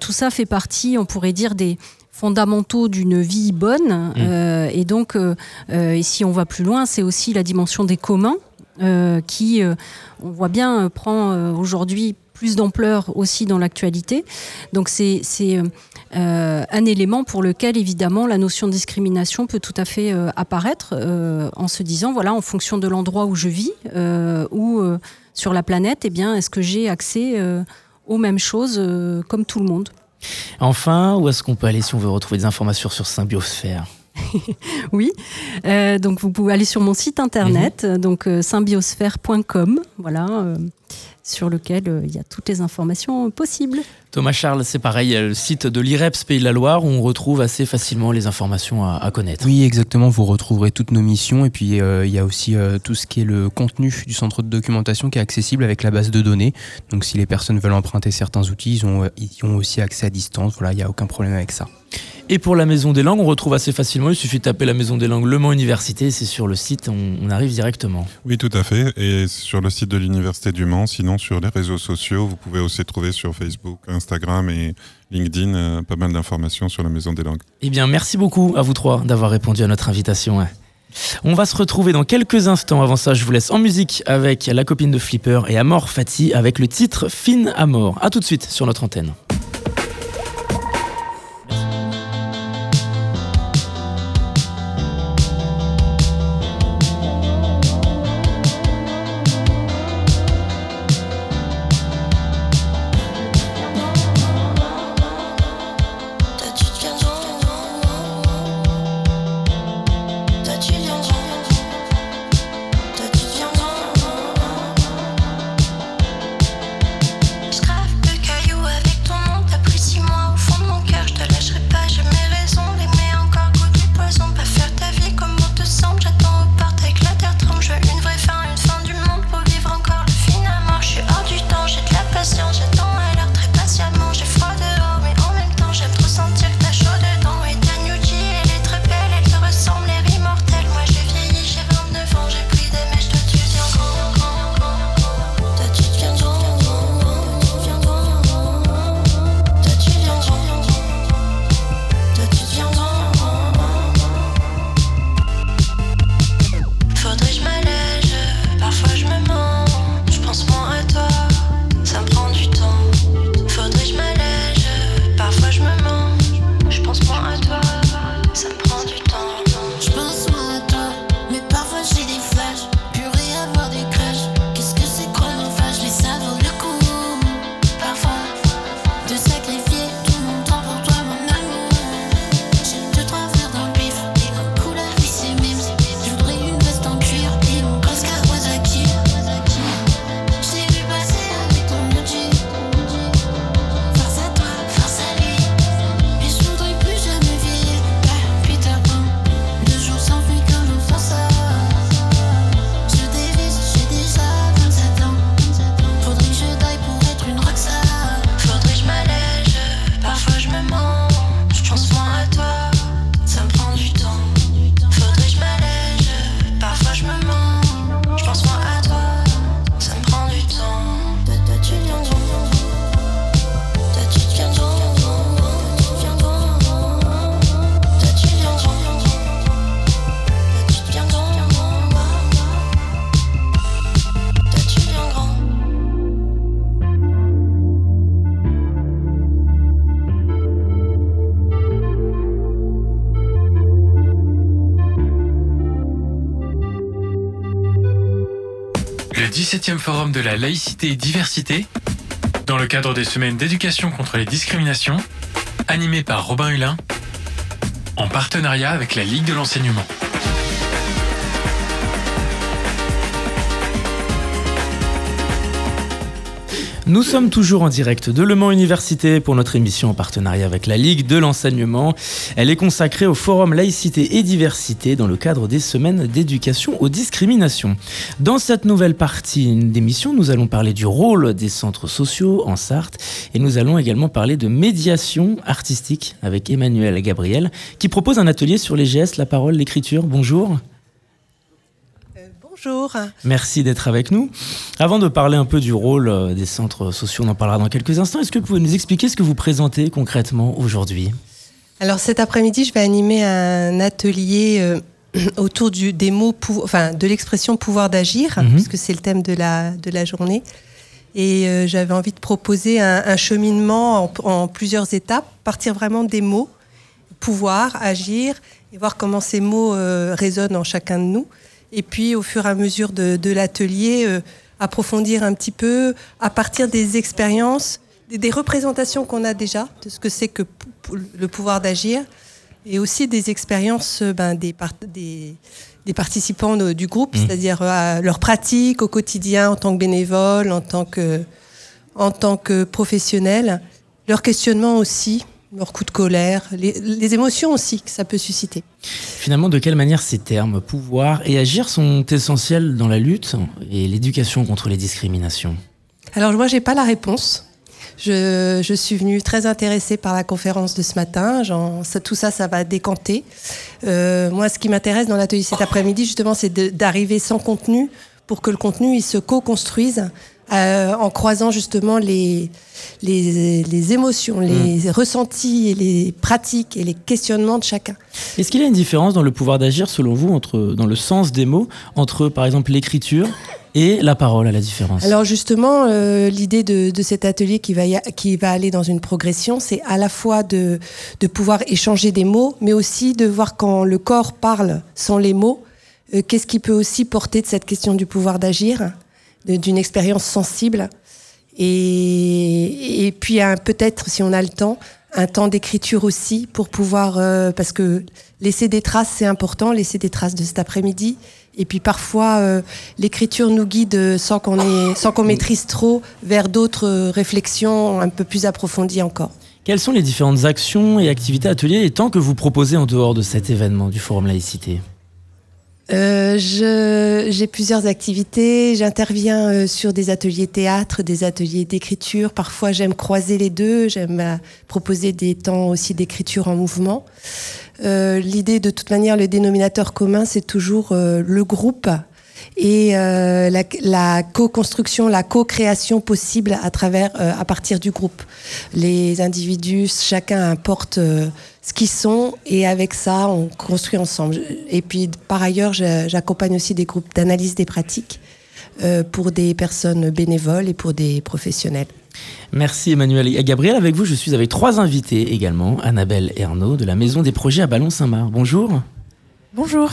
tout ça fait partie, on pourrait dire, des fondamentaux d'une vie bonne. Euh, et donc, euh, et si on va plus loin, c'est aussi la dimension des communs euh, qui, on voit bien, prend aujourd'hui plus d'ampleur aussi dans l'actualité. Donc c'est euh, un élément pour lequel évidemment la notion de discrimination peut tout à fait euh, apparaître euh, en se disant voilà en fonction de l'endroit où je vis ou sur la planète eh bien est-ce que j'ai accès aux mêmes choses comme tout le monde? Enfin, où est-ce qu'on peut aller si on veut retrouver des informations sur Symbiosphère? *laughs* Oui, donc vous pouvez aller sur mon site internet, donc euh, symbiosphère.com, voilà, sur lequel euh, il y a toutes les informations possibles. Thomas Charles, c'est pareil, il y a le site de l'IREPS Pays de la Loire où on retrouve assez facilement les informations à, à connaître. Oui, exactement. Vous retrouverez toutes nos missions et puis euh, il y a aussi euh, tout ce qui est le contenu du centre de documentation qui est accessible avec la base de données. Donc si les personnes veulent emprunter certains outils, ils ont, ils ont aussi accès à distance. Voilà, il n'y a aucun problème avec ça. Et pour la Maison des Langues, on retrouve assez facilement, il suffit de taper la Maison des Langues Le Mans Université, c'est sur le site, on, on arrive directement. Oui, tout à fait. Et sur le site de l'Université du Mans, sinon sur les réseaux sociaux, vous pouvez aussi trouver sur Facebook, Instagram et LinkedIn euh, pas mal d'informations sur la Maison des Langues. Eh bien, merci beaucoup à vous trois d'avoir répondu à notre invitation. hein. On va se retrouver dans quelques instants. Avant ça, je vous laisse en musique avec la copine de Flipper et Amor Fati avec le titre Fine Amor. A tout de suite sur notre antenne. 17e forum de la laïcité et diversité, dans le cadre des semaines d'éducation contre les discriminations, animé par Robin Hulin, en partenariat avec la Ligue de l'enseignement. Nous sommes toujours en direct de Le Mans Université pour notre émission en partenariat avec la Ligue de l'enseignement. Elle est consacrée au forum laïcité et diversité dans le cadre des semaines d'éducation aux discriminations. Dans cette nouvelle partie d'émission, nous allons parler du rôle des centres sociaux en Sarthe et nous allons également parler de médiation artistique avec Emmanuel Gabriel qui propose un atelier sur les gestes, la parole, l'écriture. Bonjour. Bonjour. Merci d'être avec nous. Avant de parler un peu du rôle euh, des centres sociaux, on en parlera dans quelques instants. Est-ce que vous pouvez nous expliquer ce que vous présentez concrètement aujourd'hui? Alors cet après-midi, je vais animer un atelier euh, *clears throat* autour du, des mots, pou- enfin de l'expression pouvoir d'agir, Mhm. puisque c'est le thème de la, de la journée. Et euh, j'avais envie de proposer un, un cheminement en, en plusieurs étapes, partir vraiment des mots, pouvoir, agir, et voir comment ces mots euh, résonnent en chacun de nous. Et puis, au fur et à mesure de, de l'atelier, euh, approfondir un petit peu à partir des expériences, des, des représentations qu'on a déjà de ce que c'est que le pouvoir d'agir, et aussi des expériences euh, ben, des, des, des participants de- du groupe, Mhm. c'est-à-dire euh, leur pratique au quotidien en tant que bénévole, en tant que, en tant que professionnel, leur questionnement aussi, leur coup de colère, les, les émotions aussi que ça peut susciter. Finalement, de quelle manière ces termes, pouvoir et agir, sont essentiels dans la lutte et l'éducation contre les discriminations? Alors moi, j'ai pas la réponse. Je, je suis venue très intéressée par la conférence de ce matin. Genre, ça- tout ça, ça va décanter. Euh, moi, ce qui m'intéresse dans l'atelier cet après-midi, justement, c'est d'arriver sans contenu pour que le contenu il se co-construise euh, en croisant justement les, les, les émotions, les ressentis, et les pratiques et les questionnements de chacun. Est-ce qu'il y a une différence dans le pouvoir d'agir, selon vous, entre, dans le sens des mots, entre, par exemple, l'écriture et la parole à la différence? Alors justement, euh, l'idée de, de cet atelier qui va, y a- qui va aller dans une progression, c'est à la fois de, de pouvoir échanger des mots, mais aussi de voir quand le corps parle sans les mots, euh, qu'est-ce qui peut aussi porter de cette question du pouvoir d'agir, d'une expérience sensible. Et, et puis peut-être, si on a le temps, un temps d'écriture aussi pour pouvoir, euh, parce que laisser des traces, c'est important, laisser des traces de cet après-midi. Et puis parfois, euh, l'écriture nous guide sans qu'on sans qu'on maîtrise trop vers d'autres réflexions un peu plus approfondies encore. Quelles sont les différentes actions et activités ateliers et temps que vous proposez en dehors de cet événement du Forum Laïcité? Euh, J'ai plusieurs activités. J'interviens euh, sur des ateliers théâtre, des ateliers d'écriture. Parfois, j'aime croiser les deux. J'aime euh, proposer des temps aussi d'écriture en mouvement. Euh, L'idée, de toute manière, le dénominateur commun, c'est toujours euh, le groupe et la, co-construction, la co-création possible à travers, à partir du groupe. Les individus, chacun apporte ce qu'ils sont et avec ça, on construit ensemble. Et puis, par ailleurs, j'accompagne aussi des groupes d'analyse des pratiques euh, pour des personnes bénévoles et pour des professionnels. Merci Emmanuel et Gabriel. Avec vous, je suis avec trois invités également. Annabelle Ernaud de la Maison des Projets à Ballon-Saint-Marc. Bonjour. Bonjour.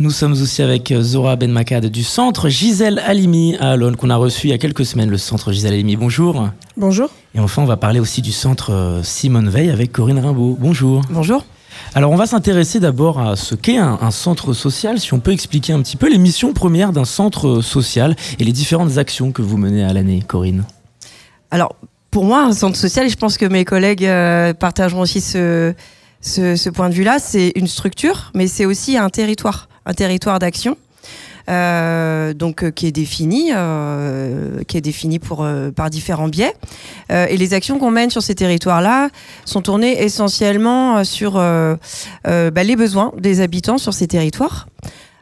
Nous sommes aussi avec euh, Zora Benmakad du centre Gisèle Halimi à Alonne qu'on a reçu il y a quelques semaines, le centre Gisèle Halimi. Bonjour. Bonjour. Et enfin, on va parler aussi du centre euh, Simone Veil avec Corinne Rimbaud. Bonjour. Bonjour. Alors, on va s'intéresser d'abord à ce qu'est un, un centre social. Si on peut expliquer un petit peu les missions premières d'un centre social et les différentes actions que vous menez à l'année, Corinne. Alors, pour moi, un centre social, et je pense que mes collègues euh, partageront aussi ce, ce, point de vue-là, c'est une structure, mais c'est aussi un territoire, un territoire d'action. euh, donc euh, qui est défini, euh, qui est défini par différents biais. Et les actions qu'on mène sur ces territoires-là sont tournées essentiellement sur bah, les besoins des habitants sur ces territoires.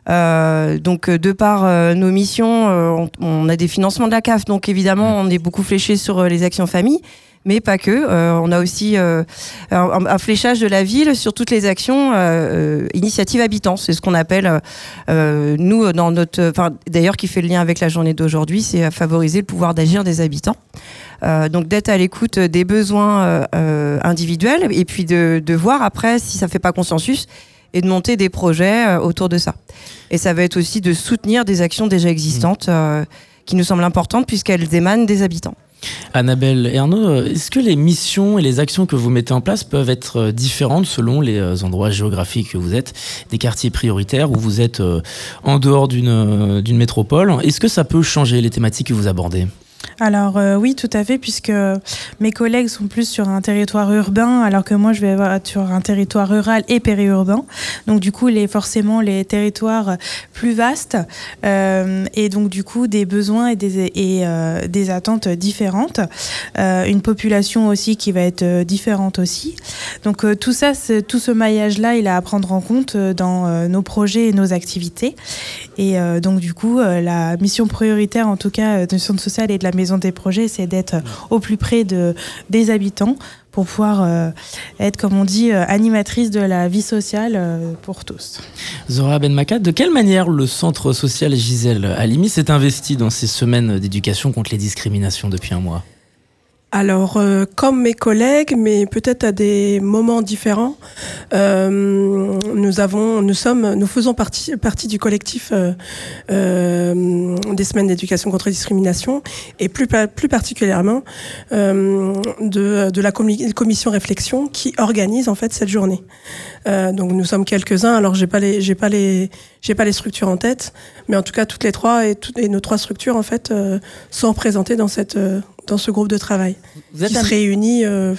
Donc, de par nos missions, on, on a des financements de la CAF, donc évidemment, on est beaucoup fléché sur les actions famille, mais pas que. Euh, on a aussi euh, un, un fléchage de la ville sur toutes les actions euh, euh, initiatives habitants. C'est ce qu'on appelle, nous, dans notre. D'ailleurs, qui fait le lien avec la journée d'aujourd'hui, c'est à favoriser le pouvoir d'agir des habitants. Euh, donc d'être à l'écoute des besoins individuels et puis de, de voir après si ça fait pas consensus et de monter des projets autour de ça. Et ça va être aussi de soutenir des actions déjà existantes euh, qui nous semblent importantes puisqu'elles émanent des habitants. Annabelle euh, est-ce que les missions et les actions que vous mettez en place peuvent être euh, différentes selon les euh, endroits géographiques que vous êtes, des quartiers prioritaires où vous êtes euh, en dehors d'une métropole? Est-ce que ça peut changer les thématiques que vous abordez? Alors euh, oui, tout à fait, puisque mes collègues sont plus sur un territoire urbain, alors que moi je vais être sur un territoire rural et périurbain. Donc du coup, forcément les territoires plus vastes euh, et donc du coup des besoins et des, euh, des attentes différentes. Une population aussi qui va être différente aussi. Donc tout ça, tout ce maillage-là, il est à prendre en compte dans nos projets et nos activités. Et euh, donc du coup, euh, la mission prioritaire, en tout cas euh, de centre social et de la maison des projets, c'est d'être au plus près de, des habitants pour pouvoir euh, être, comme on dit, euh, animatrice de la vie sociale euh, pour tous. Zora Benmakat, de quelle manière le centre social Gisèle Halimi s'est investi dans ces semaines d'éducation contre les discriminations depuis un mois? Alors, euh, comme mes collègues, mais peut-être à des moments différents, euh, nous avons, nous sommes, nous faisons partie, du collectif euh, des semaines d'éducation contre la discrimination et plus, plus particulièrement de, la commi- commission réflexion qui organise en fait cette journée. Donc nous sommes quelques-uns. Alors j'ai pas les, pas les, j'ai pas les structures en tête, mais en tout cas toutes les trois et, toutes- et nos trois structures en fait sont représentées dans cette, dans ce groupe de travail Vous êtes qui un- se réunit euh,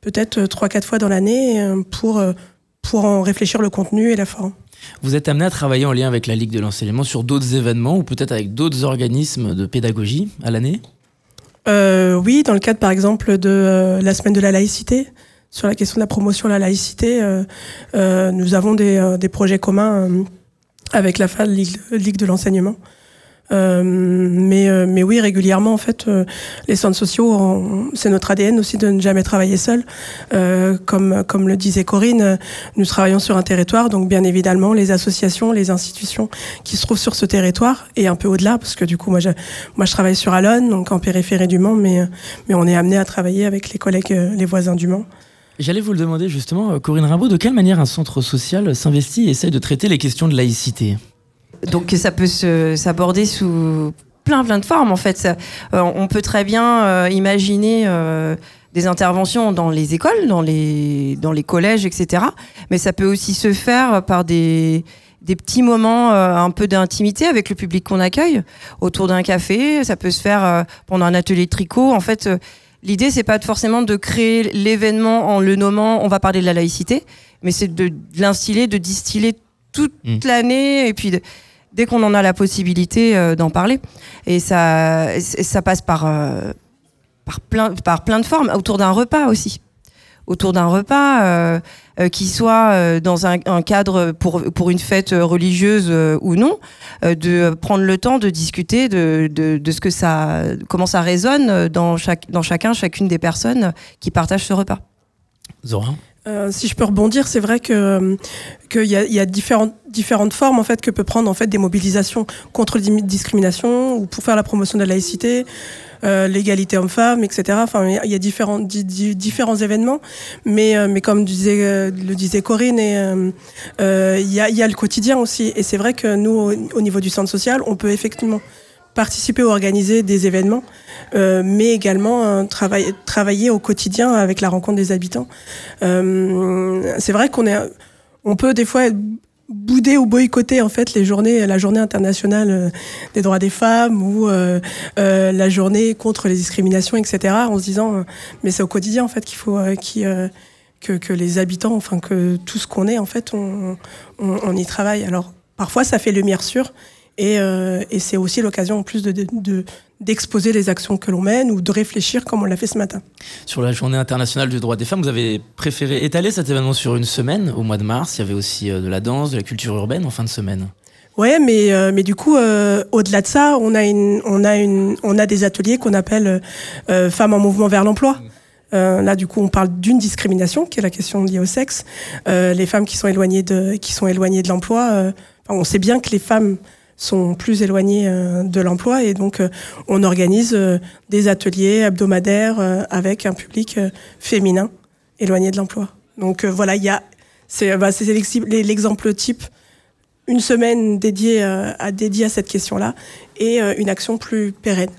peut-être trois quatre fois dans l'année euh, pour euh, pour en réfléchir le contenu et la forme. Vous êtes amené à travailler en lien avec la Ligue de l'enseignement sur d'autres événements ou peut-être avec d'autres organismes de pédagogie à l'année? Euh, oui, dans le cadre par exemple de euh, la semaine de la laïcité, sur la question de la promotion de la laïcité, euh, euh, nous avons des, euh, des projets communs euh, avec la FAL, Ligue, Ligue de l'enseignement. Euh, mais, euh, mais oui, régulièrement, en fait, euh, les centres sociaux, c'est notre ADN aussi de ne jamais travailler seul. Euh, comme, comme le disait Corinne, nous travaillons sur un territoire, donc bien évidemment, les associations, les institutions qui se trouvent sur ce territoire et un peu au-delà, parce que du coup, moi, je, moi, je travaille sur Alonne, donc en périphérie du Mans, mais, mais on est amené à travailler avec les collègues, les voisins du Mans. J'allais vous le demander justement, Corinne Rimbaud, de quelle manière un centre social s'investit et essaye de traiter les questions de laïcité? Donc ça peut s'aborder sous plein plein de formes en fait. Ça, euh, on peut très bien euh, imaginer euh, des interventions dans les écoles, dans les dans les collèges, etc. Mais ça peut aussi se faire par des des petits moments euh, un peu d'intimité avec le public qu'on accueille autour d'un café. Ça peut se faire euh, pendant un atelier de tricot. En fait, euh, l'idée c'est pas forcément de créer l'événement en le nommant. On va parler de la laïcité, mais c'est de, de l'instiller, de distiller toute l'année et puis de- dès qu'on en a la possibilité euh, d'en parler. Et ça, ça passe par, euh, par, plein, par plein de formes, autour d'un repas aussi. Autour d'un repas euh, euh, qui soit dans un, cadre pour, pour une fête religieuse ou non, de prendre le temps de discuter de, de, ce que ça, comment ça résonne dans, chaque, dans chacun, chacune des personnes qui partagent ce repas. Zora? Euh, si je peux rebondir, c'est vrai que qu'il y a, différentes différentes formes en fait que peut prendre en fait des mobilisations contre la dim- discrimination ou pour faire la promotion de la laïcité, euh, l'égalité homme-femme, etc. Enfin, il y a- différents di- di- différents événements, mais euh, mais comme euh, le disait Corinne, euh, euh, il y a le quotidien aussi. Et c'est vrai que nous au niveau du centre social, on peut effectivement participer ou organiser des événements, euh, mais également euh, travailler, au quotidien avec la rencontre des habitants. Euh, c'est vrai qu'on est, on peut des fois être bouder ou boycotter en fait les journées, la journée internationale des droits des femmes ou la journée contre les discriminations, etc. En se disant, mais c'est au quotidien en fait qu'il faut que, les habitants, enfin que tout ce qu'on est en fait, on, on, on y travaille. Alors parfois ça fait lumière sûre. Et, euh, et c'est aussi l'occasion en plus de, de, de- d'exposer les actions que l'on mène ou de réfléchir comme on l'a fait ce matin. Sur la journée internationale du droit des femmes, vous avez préféré étaler cet événement sur une semaine au mois de mars. Il y avait aussi euh, de la danse, de la culture urbaine en fin de semaine. Ouais, mais euh, mais du coup, euh, au-delà de ça, on a une, on a une, on a des ateliers qu'on appelle euh, femmes en mouvement vers l'emploi. Euh, là, du coup, on parle d'une discrimination, qui est la question liée au sexe. Euh, les femmes qui sont éloignées de, qui sont éloignées de l'emploi. euh, on sait bien que les femmes sont plus éloignées euh, de l'emploi et donc euh, on organise euh, des ateliers hebdomadaires avec un public féminin éloigné de l'emploi. Donc voilà, il y a, c'est bah, l'exemple type une semaine dédiée euh, à, dédiée à cette question-là et euh, une action plus pérenne.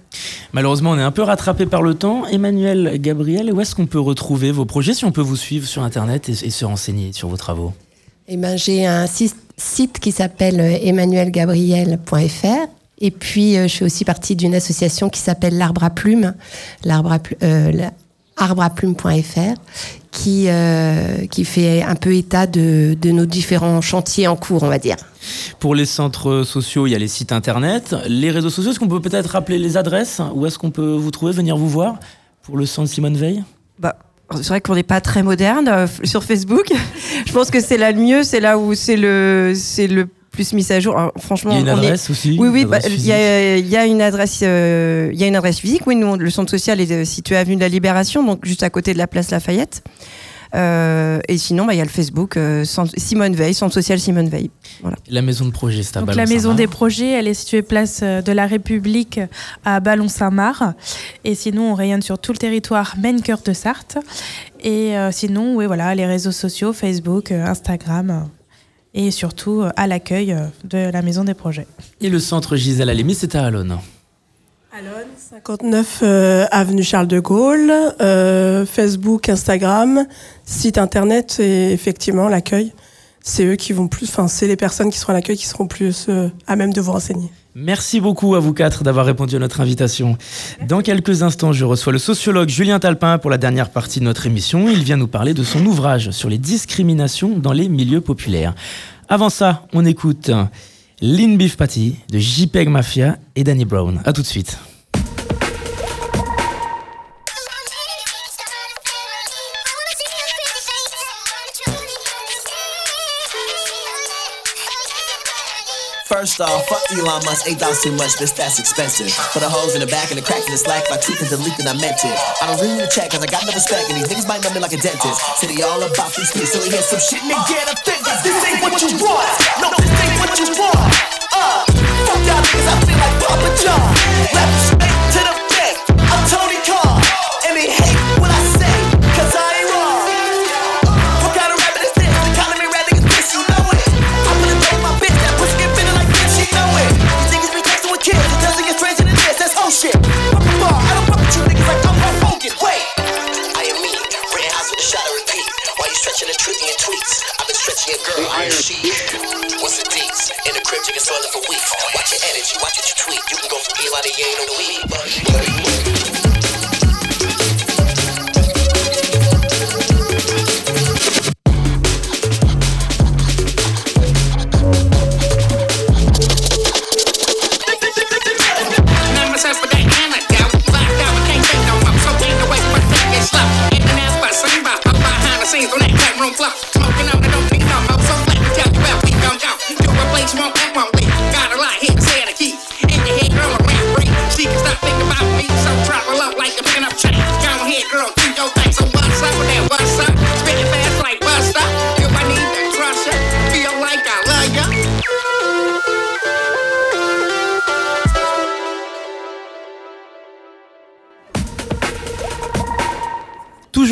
Malheureusement, on est un peu rattrapé par le temps. Emmanuel, Gabriel, où est-ce qu'on peut retrouver vos projets si on peut vous suivre sur Internet et, et se renseigner sur vos travaux? Eh ben, j'ai un sis- site qui s'appelle euh, emmanuelgabriel.fr Et puis, euh, je fais aussi partie d'une association qui s'appelle l'Arbre à Plumes, l'arbre à, euh, arbreaplume.fr, qui, euh, qui fait un peu état de, de nos différents chantiers en cours, on va dire. Pour les centres sociaux, il y a les sites internet. Les réseaux sociaux, est-ce qu'on peut peut-être rappeler les adresses? Où est-ce qu'on peut vous trouver, venir vous voir Pour le centre Simone Veil? Bah, c'est vrai qu'on n'est pas très moderne euh, sur Facebook. *laughs* Je pense que c'est là le mieux, c'est là où c'est le, c'est le plus mis à jour. Alors, franchement, Il y a une on est- adresse aussi Oui, oui, bah, adresse il y, a, y a une adresse, euh, il y a une adresse physique. Oui, nous, le centre social est euh, situé avenue de la Libération, donc juste à côté de la place Lafayette. Euh, et sinon, bah, il y a le Facebook euh, Centre- Simone Veil, centre social Simone Veil. Voilà. La maison de projet, c'est à Donc la maison des projets, elle est située place euh, de la République à Ballon-Saint-Marc. Et sinon, on rayonne sur tout le territoire Maine-Cœur de Sarthe. Et euh, sinon, oui, voilà, les réseaux sociaux, Facebook, euh, Instagram. et surtout à l'accueil de la maison des projets. Et le centre Gisèle Halimi, c'est à Alonne. 59 euh, avenue Charles de Gaulle, euh, Facebook, Instagram, site internet et effectivement l'accueil. C'est eux qui vont plus, enfin c'est les personnes qui seront à l'accueil qui seront plus euh, à même de vous renseigner. Merci beaucoup à vous quatre d'avoir répondu à notre invitation. Dans quelques instants, je reçois le sociologue Julien Talpin pour la dernière partie de notre émission. Il vient nous parler de son ouvrage sur les discriminations dans les milieux populaires. Avant ça, on écoute Lean Beef Patty de JPEG Mafia et Danny Brown. A tout de suite. First off, fuck Elon Musk, eight dollars too much, bitch, that's expensive. For the hoes in the back and the cracks in the slack, my tweet and delete and I meant it. I don't really check, cause I got no respect, and these niggas might know me like a dentist. City all about these streets, so we hear some shit, they get offended. This ain't what you want, no, this ain't what you want. Uh, fuck y'all niggas, I feel like Papa John. Left Stretching the your tweets, I've been stretching your girl, iron sheet. What's the deets? In the crib, chicken swelling for weeks. Watch your energy, watch what you tweet. You can go from Eli to Yane on the weed, but. None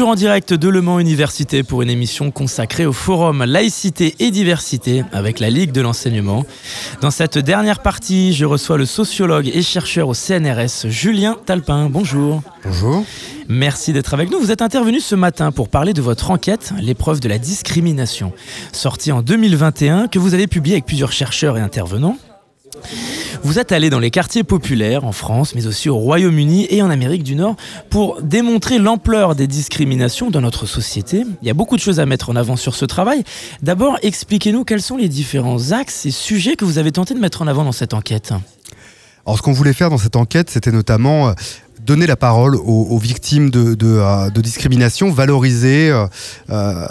en direct de Le Mans Université pour une émission consacrée au forum laïcité et diversité avec la Ligue de l'enseignement. Dans cette dernière partie, je reçois le sociologue et chercheur au CNRS Julien Talpin. Bonjour. Bonjour. Merci d'être avec nous. Vous êtes intervenu ce matin pour parler de votre enquête, l'épreuve de la discrimination, sortie en 2021, que vous avez publiée avec plusieurs chercheurs et intervenants. Vous êtes allé dans les quartiers populaires en France, mais aussi au Royaume-Uni et en Amérique du Nord pour démontrer l'ampleur des discriminations dans notre société. Il y a beaucoup de choses à mettre en avant sur ce travail. D'abord, expliquez-nous quels sont les différents axes et sujets que vous avez tenté de mettre en avant dans cette enquête. Alors, ce qu'on voulait faire dans cette enquête, c'était notamment euh, donner la parole aux, aux victimes de, de, euh, de discrimination, valoriser, euh, euh,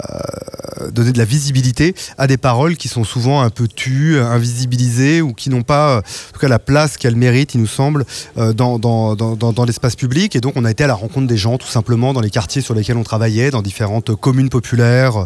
donner de la visibilité à des paroles qui sont souvent un peu tues, invisibilisées ou qui n'ont pas, en tout cas, la place qu'elles méritent, il nous semble, dans, dans, dans, dans- l'espace public. Et donc, on a été à la rencontre des gens, tout simplement, dans les quartiers sur lesquels on travaillait, dans différentes communes populaires,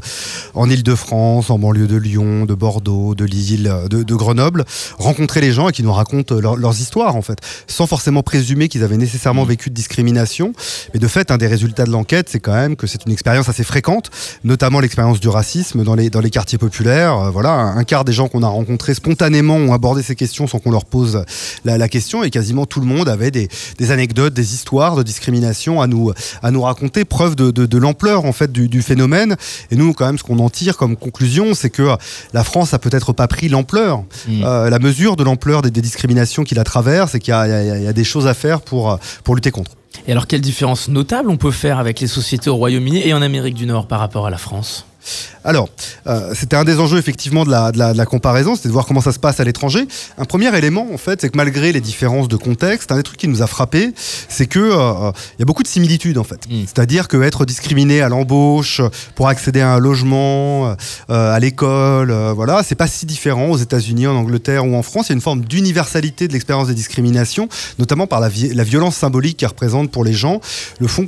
en Ile-de-France, en banlieue de Lyon, de Bordeaux, de Lille, de, de Grenoble, rencontrer les gens et qui nous racontent leur- leurs histoires, en fait, sans forcément présumer qu'ils avaient nécessairement vécu vécu de discrimination. Mais de fait, un des résultats de l'enquête, c'est quand même que c'est une expérience assez fréquente, notamment l'expérience du racisme dans les, dans les quartiers populaires. Euh, voilà, un quart des gens qu'on a rencontrés spontanément ont abordé ces questions sans qu'on leur pose la, la question et quasiment tout le monde avait des, des anecdotes, des histoires de discrimination à nous, à nous raconter, preuve de, de, de l'ampleur en fait du, du phénomène. Et nous, quand même, ce qu'on en tire comme conclusion, c'est que la France a peut-être pas pris l'ampleur, euh, la mesure de l'ampleur des, des discriminations qui la traversent et qu'il y, y a des choses à faire pour, pour lutter Et alors, quelle différence notable on peut faire avec les sociétés au Royaume-Uni et en Amérique du Nord par rapport à la France? Alors, euh, c'était un des enjeux effectivement de la, de la, de la comparaison, c'était de voir comment ça se passe à l'étranger. Un premier élément, en fait, c'est que malgré les différences de contexte, un des trucs qui nous a frappé, c'est que euh, il y a beaucoup de similitudes en fait. C'est-à-dire que être discriminé à l'embauche pour accéder à un logement, euh, à l'école, euh, voilà, c'est pas si différent aux États-Unis, en Angleterre ou en France. Il y a une forme d'universalité de l'expérience des discriminations, notamment par la, vi- la violence symbolique qu'elle représente pour les gens. Le fond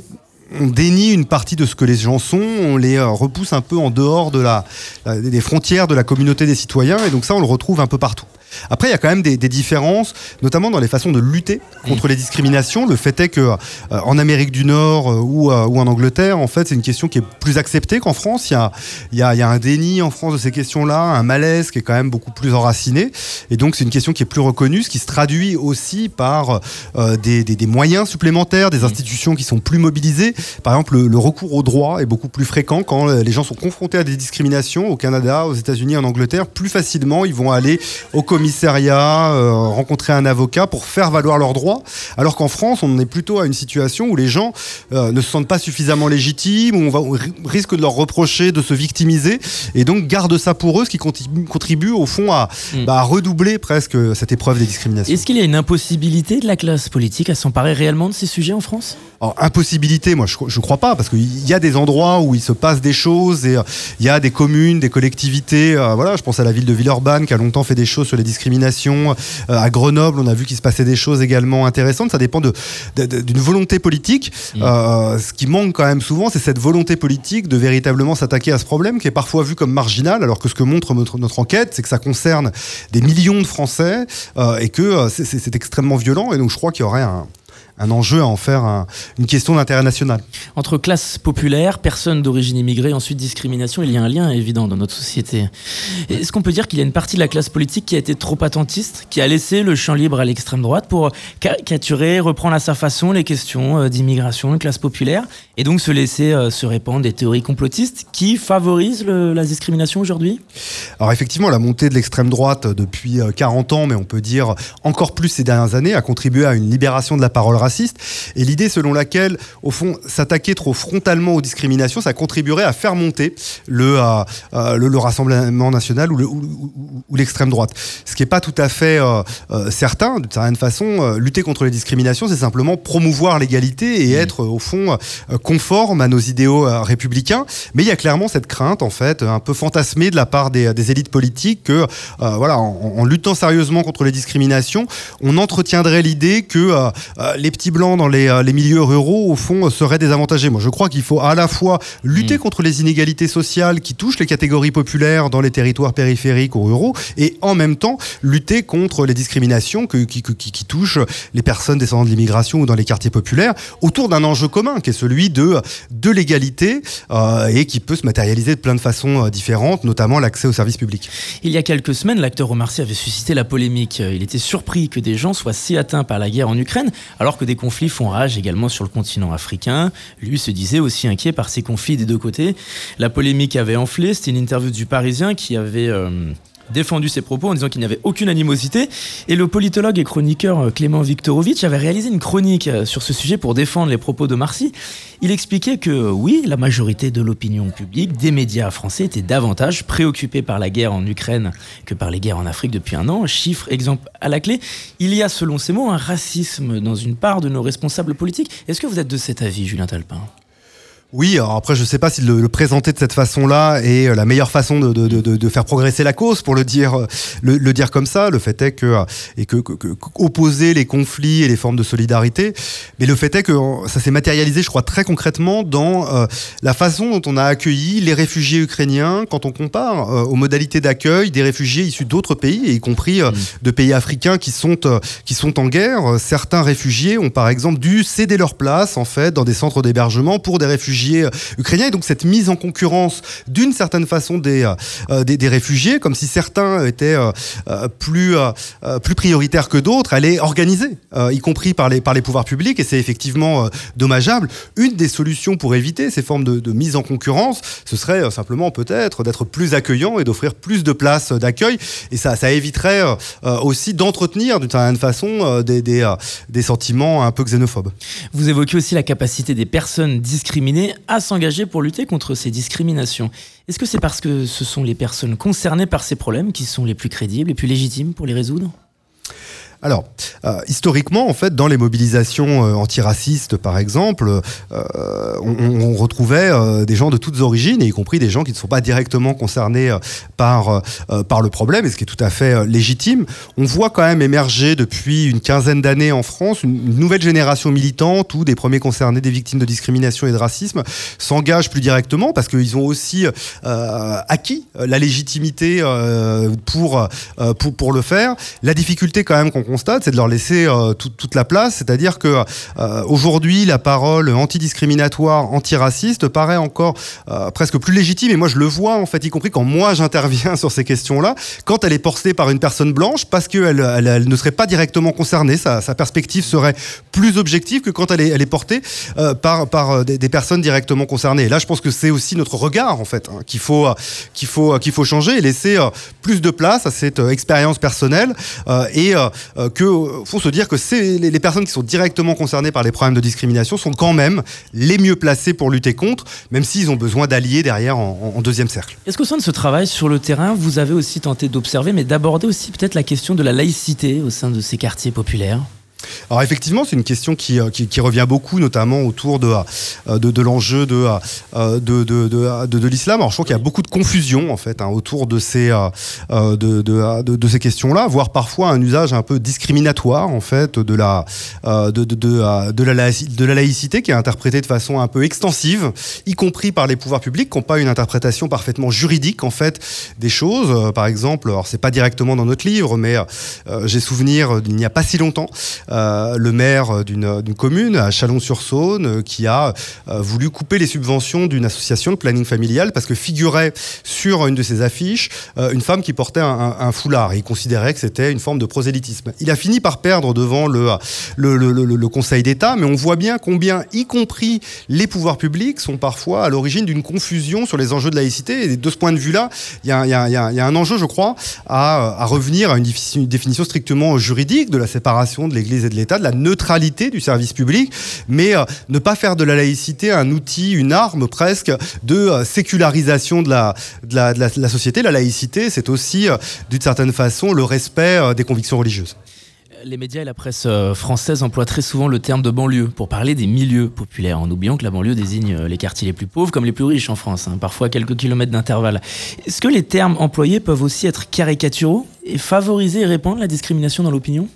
on dénie une partie de ce que les gens sont, on les euh, repousse un peu en dehors de la, des frontières de la communauté des citoyens, et donc ça, on le retrouve un peu partout. Après, il y a quand même des, des différences, notamment dans les façons de lutter contre les discriminations. Le fait est que euh, en Amérique du Nord euh, ou, euh, ou en Angleterre, en fait, c'est une question qui est plus acceptée qu'en France. Il y a, il y, a, il y a un déni en France de ces questions-là, un malaise qui est quand même beaucoup plus enraciné, et donc c'est une question qui est plus reconnue, ce qui se traduit aussi par euh, des, des- des moyens supplémentaires, des institutions qui sont plus mobilisées. Par exemple, le, le recours au droit est beaucoup plus fréquent quand les gens sont confrontés à des discriminations au Canada, aux États-Unis, en Angleterre. Plus facilement, ils vont aller au commissariat, euh, rencontrer un avocat pour faire valoir leurs droits. Alors qu'en France, on est plutôt à une situation où les gens euh, ne se sentent pas suffisamment légitimes, où on, va, on risque de leur reprocher de se victimiser, et donc garde ça pour eux, ce qui contribue, contribue au fond à, bah, à redoubler presque cette épreuve des discriminations. Est-ce qu'il y a une impossibilité de la classe politique à s'emparer réellement de ces sujets en France? Alors, impossibilité, moi je, je crois pas, parce qu'il y a des endroits où il se passe des choses et euh, il y a des communes, des collectivités. voilà, je pense à la ville de Villeurbanne qui a longtemps fait des choses sur les discriminations. Euh, à Grenoble, on a vu qu'il se passait des choses également intéressantes. Ça dépend de- de- de- d'une volonté politique. Euh, ce qui manque quand même souvent, c'est cette volonté politique de véritablement s'attaquer à ce problème qui est parfois vu comme marginal, alors que ce que montre notre, notre enquête, c'est que ça concerne des millions de Français euh, et que c'est extrêmement violent. Et donc je crois qu'il y aurait un un enjeu à en faire un- une question d'intérêt national. Entre classe populaire, personnes d'origine immigrée, ensuite discrimination, il y a un lien évident dans notre société. Est-ce qu'on peut dire qu'il y a une partie de la classe politique qui a été trop attentiste, qui a laissé le champ libre à l'extrême droite pour caricaturer, reprendre à sa façon les questions euh, d'immigration, de classe populaire, et donc se laisser euh, se répandre des théories complotistes qui favorisent le- la discrimination aujourd'hui? Alors effectivement, la montée de l'extrême droite euh, depuis euh, 40 ans, mais on peut dire encore plus ces dernières années, a contribué à une libération de la parole raciste. Et l'idée selon laquelle, au fond, s'attaquer trop frontalement aux discriminations, ça contribuerait à faire monter le, euh, euh, le, le Rassemblement national ou le- ou- ou- ou l'extrême droite. Ce qui n'est pas tout à fait euh, euh, certain, d'une certaine façon, euh, lutter contre les discriminations, c'est simplement promouvoir l'égalité et être, euh, au fond, conforme à nos idéaux républicains. Mais il y a clairement cette crainte, en fait, un peu fantasmée de la part des, des élites politiques que, euh, voilà, en, en luttant sérieusement contre les discriminations, on entretiendrait l'idée que euh, les petits blancs dans les, euh, les milieux ruraux, au fond, euh, seraient désavantagés. Moi, je crois qu'il faut à la fois lutter contre les inégalités sociales qui touchent les catégories populaires dans les territoires périphériques ou ruraux, et en même temps lutter contre les discriminations que- qui, qui- qui touchent les personnes descendant de l'immigration ou dans les quartiers populaires, autour d'un enjeu commun qui est celui de, de l'égalité euh, et qui peut se matérialiser de plein de façons différentes, notamment l'accès aux services publics. Il y a quelques semaines, l'acteur Omar Sy avait suscité la polémique. Il était surpris que des gens soient si atteints par la guerre en Ukraine, alors que des conflits font rage également sur le continent africain. Lui se disait aussi inquiet par ces conflits des deux côtés. La polémique avait enflé. C'était une interview du Parisien qui avait... euh, défendu ses propos en disant qu'il n'y avait aucune animosité. Et le politologue et chroniqueur euh, Clément Viktorovitch avait réalisé une chronique euh, sur ce sujet pour défendre les propos de Marcy. Il expliquait que oui, la majorité de l'opinion publique, des médias français, étaient davantage préoccupés par la guerre en Ukraine que par les guerres en Afrique depuis un an. Chiffre, exemple à la clé. Il y a, selon ces mots, un racisme dans une part de nos responsables politiques. Est-ce que vous êtes de cet avis, Julien Talpin? Oui, alors après, je sais pas si le, le présenter de cette façon-là est euh, la meilleure façon de, de- de- de faire progresser la cause, pour le dire, euh, le, le dire comme ça. Le fait est que, euh, et que, que- que- opposer les conflits et les formes de solidarité, mais le fait est que ça s'est matérialisé, je crois, très concrètement dans euh, la façon dont on a accueilli les réfugiés ukrainiens quand on compare euh, aux modalités d'accueil des réfugiés issus d'autres pays, et y compris euh, de pays africains qui sont, qui sont en guerre. Certains réfugiés ont par exemple dû céder leur place en fait dans des centres d'hébergement pour des réfugiés euh, ukrainiens. Et donc cette mise en concurrence d'une certaine façon des, euh, euh, des, réfugiés, comme si certains étaient plus, plus prioritaires que d'autres, elle est organisée, y compris par les, par les pouvoirs publics, et c'est effectivement dommageable. Une des solutions pour éviter ces formes de, de mise en concurrence, ce serait simplement peut-être d'être plus accueillant et d'offrir plus de places d'accueil, et ça, ça éviterait aussi d'entretenir d'une certaine façon des, des, des sentiments un peu xénophobes. Vous évoquez aussi la capacité des personnes discriminées à s'engager pour lutter contre ces discriminations. Est-ce que c'est parce que ce sont les personnes concernées par ces problèmes qui sont les plus crédibles et plus légitimes pour les résoudre? Alors, euh, historiquement, en fait, dans les mobilisations euh, antiracistes, par exemple, euh, on, retrouvait des gens de toutes origines, y compris des gens qui ne sont pas directement concernés par, par le problème, et ce qui est tout à fait légitime. On voit quand même émerger depuis une quinzaine d'années en France une, nouvelle génération militante où des premiers concernés des victimes de discrimination et de racisme s'engagent plus directement parce qu'ils ont aussi acquis la légitimité pour, pour, pour le faire. La difficulté quand même qu'on c'est de leur laisser euh, tout- toute la place, c'est-à-dire que euh, aujourd'hui la parole antidiscriminatoire, antiraciste paraît encore euh, presque plus légitime. Et moi je le vois en fait, y compris quand moi *laughs* j'interviens sur ces questions-là, quand elle est portée par une personne blanche parce qu'elle elle, ne serait pas directement concernée, sa, perspective serait plus objective que quand elle est, portée par, des, personnes directement concernées. Et là je pense que c'est aussi notre regard en fait hein, qu'il faut, qu'il faut, qu'il faut changer et laisser plus de place à cette expérience personnelle et euh, que euh, faut se dire que les, personnes qui sont directement concernées par les problèmes de discrimination sont quand même les mieux placées pour lutter contre, même s'ils ont besoin d'alliés derrière en- en deuxième cercle. Est-ce qu'au sein de ce travail sur le terrain, vous avez aussi tenté d'observer, mais d'aborder aussi peut-être la question de la laïcité au sein de ces quartiers populaires? Alors effectivement, c'est une question qui, euh, qui, qui revient beaucoup, notamment autour de, euh, de, de l'enjeu de, euh, de, l'islam. Alors je trouve qu'il y a beaucoup de confusion en fait hein, autour de ces, de, questions-là, voire parfois un usage un peu discriminatoire en fait de la, de, la, laïci- de la laïcité qui est interprétée de façon un peu extensive, y compris par les pouvoirs publics qui n'ont pas une interprétation parfaitement juridique en fait des choses. Par exemple, alors c'est pas directement dans notre livre, mais j'ai souvenir il n'y a pas si longtemps euh, le maire d'une commune à Chalon-sur-Saône euh, qui a euh, voulu couper les subventions d'une association de planning familial parce que figurait sur une de ses affiches une femme qui portait un, foulard et il considérait que c'était une forme de prosélytisme. Il a fini par perdre devant le, Conseil d'État, mais on voit bien combien, y compris les pouvoirs publics, sont parfois à l'origine d'une confusion sur les enjeux de laïcité. Et de ce point de vue-là, il y, a- un enjeu, je crois, à, revenir à une définition strictement juridique de la séparation de l'Église et de l'État, de la neutralité du service public, mais euh, ne pas faire de la laïcité un outil, une arme presque de euh, sécularisation de la, société. La laïcité, c'est aussi, euh, d'une certaine façon, le respect des convictions religieuses. Les médias et la presse française emploient très souvent le terme de banlieue pour parler des milieux populaires, en oubliant que la banlieue désigne les quartiers les plus pauvres comme les plus riches en France, hein, parfois à quelques kilomètres d'intervalle. Est-ce que les termes employés peuvent aussi être caricaturaux et favoriser et répandre la discrimination dans l'opinion?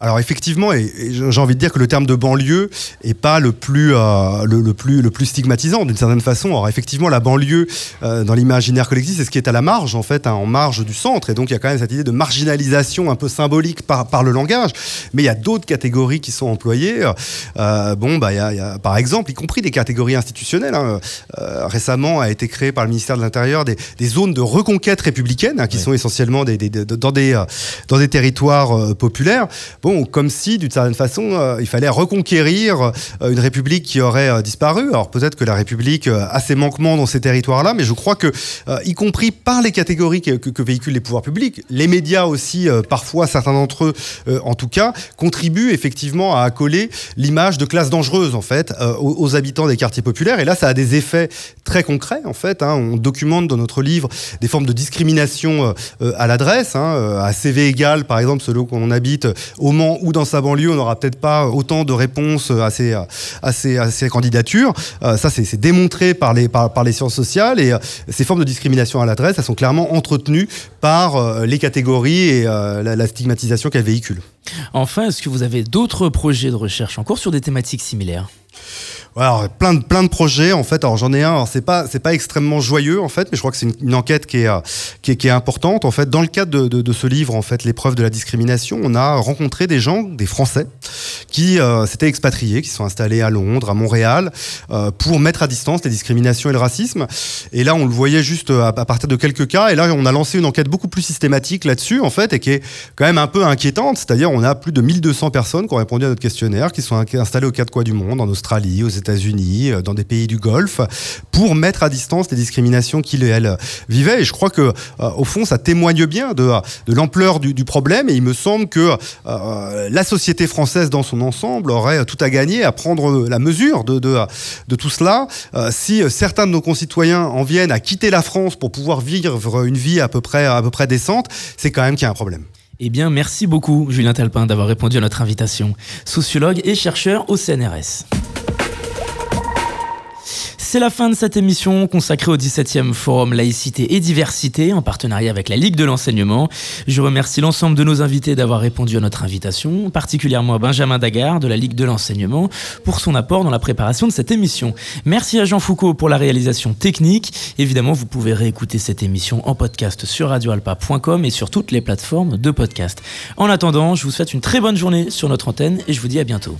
Alors effectivement, et, et j'ai envie de dire que le terme de banlieue est pas le plus euh, le, le plus le plus stigmatisant d'une certaine façon. Alors effectivement, la banlieue euh, dans l'imaginaire collectif, c'est ce qui est à la marge en fait, hein, en marge du centre, et donc il y a quand même cette idée de marginalisation un peu symbolique par par le langage. Mais il y a d'autres catégories qui sont employées. Euh, bon, bah il y a, il y a, par exemple, y compris des catégories institutionnelles. hein. Récemment a été créé par le ministère de l'Intérieur des, des zones de reconquête républicaine, hein, qui sont essentiellement des, des- des- dans des dans des territoires populaires. Bon, comme si, d'une certaine façon, euh, il fallait reconquérir euh, une République qui aurait euh, disparu. Alors peut-être que la République a ses manquements dans ces territoires-là, mais je crois que, y compris par les catégories que, véhiculent les pouvoirs publics, les médias aussi, parfois certains d'entre eux, en tout cas, contribuent effectivement à accoler l'image de classe dangereuse, en fait, aux, habitants des quartiers populaires. Et là, ça a des effets très concrets, en fait. hein. On documente dans notre livre des formes de discrimination à l'adresse, hein, à CV égal, par exemple, selon qu'on habite au Ou dans sa banlieue, on n'aura peut-être pas autant de réponses à ces, à ces, à ces candidatures. Euh, ça, c'est démontré par les, par, par les sciences sociales et euh, ces formes de discrimination à l'adresse, elles sont clairement entretenues par euh, les catégories et la, stigmatisation qu'elles véhiculent. Enfin, est-ce que vous avez d'autres projets de recherche en cours sur des thématiques similaires? Alors, plein de plein de projets en fait. Alors j'en ai un. Alors c'est pas c'est pas extrêmement joyeux en fait, mais je crois que c'est une, enquête qui est, euh, qui est qui est importante en fait. Dans le cadre de, de, ce livre en fait, l'épreuve de la discrimination, on a rencontré des gens, des Français, qui euh, s'étaient expatriés, qui sont installés à Londres, à Montréal, euh, pour mettre à distance les discriminations et le racisme. Et là, on le voyait juste à, partir de quelques cas. Et là, on a lancé une enquête beaucoup plus systématique là-dessus en fait, et qui est quand même un peu inquiétante. C'est-à-dire, on a plus de 1200 personnes qui ont répondu à notre questionnaire, qui sont in- installées aux quatre coins du monde, en Australie, aux États-Unis, euh, dans des pays du Golfe, pour mettre à distance les discriminations qu'ils et elles vivaient. Et je crois que, euh, au fond, ça témoigne bien de, l'ampleur du, problème. Et il me semble que euh, la société française dans son ensemble aurait tout à gagner à prendre la mesure de, tout cela. Si certains de nos concitoyens en viennent à quitter la France pour pouvoir vivre une vie à peu près, à peu près décente, c'est quand même qu'il y a un problème. Eh bien, merci beaucoup, Julien Talpin, d'avoir répondu à notre invitation. Sociologue et chercheur au CNRS. C'est la fin de cette émission consacrée au 17e Forum Laïcité et Diversité en partenariat avec la Ligue de l'Enseignement. Je remercie l'ensemble de nos invités d'avoir répondu à notre invitation, particulièrement à Benjamin Dagard de la Ligue de l'Enseignement pour son apport dans la préparation de cette émission. Merci à Jean Foucault pour la réalisation technique. Évidemment, vous pouvez réécouter cette émission en podcast sur radioalpa.com et sur toutes les plateformes de podcast. En attendant, je vous souhaite une très bonne journée sur notre antenne et je vous dis à bientôt.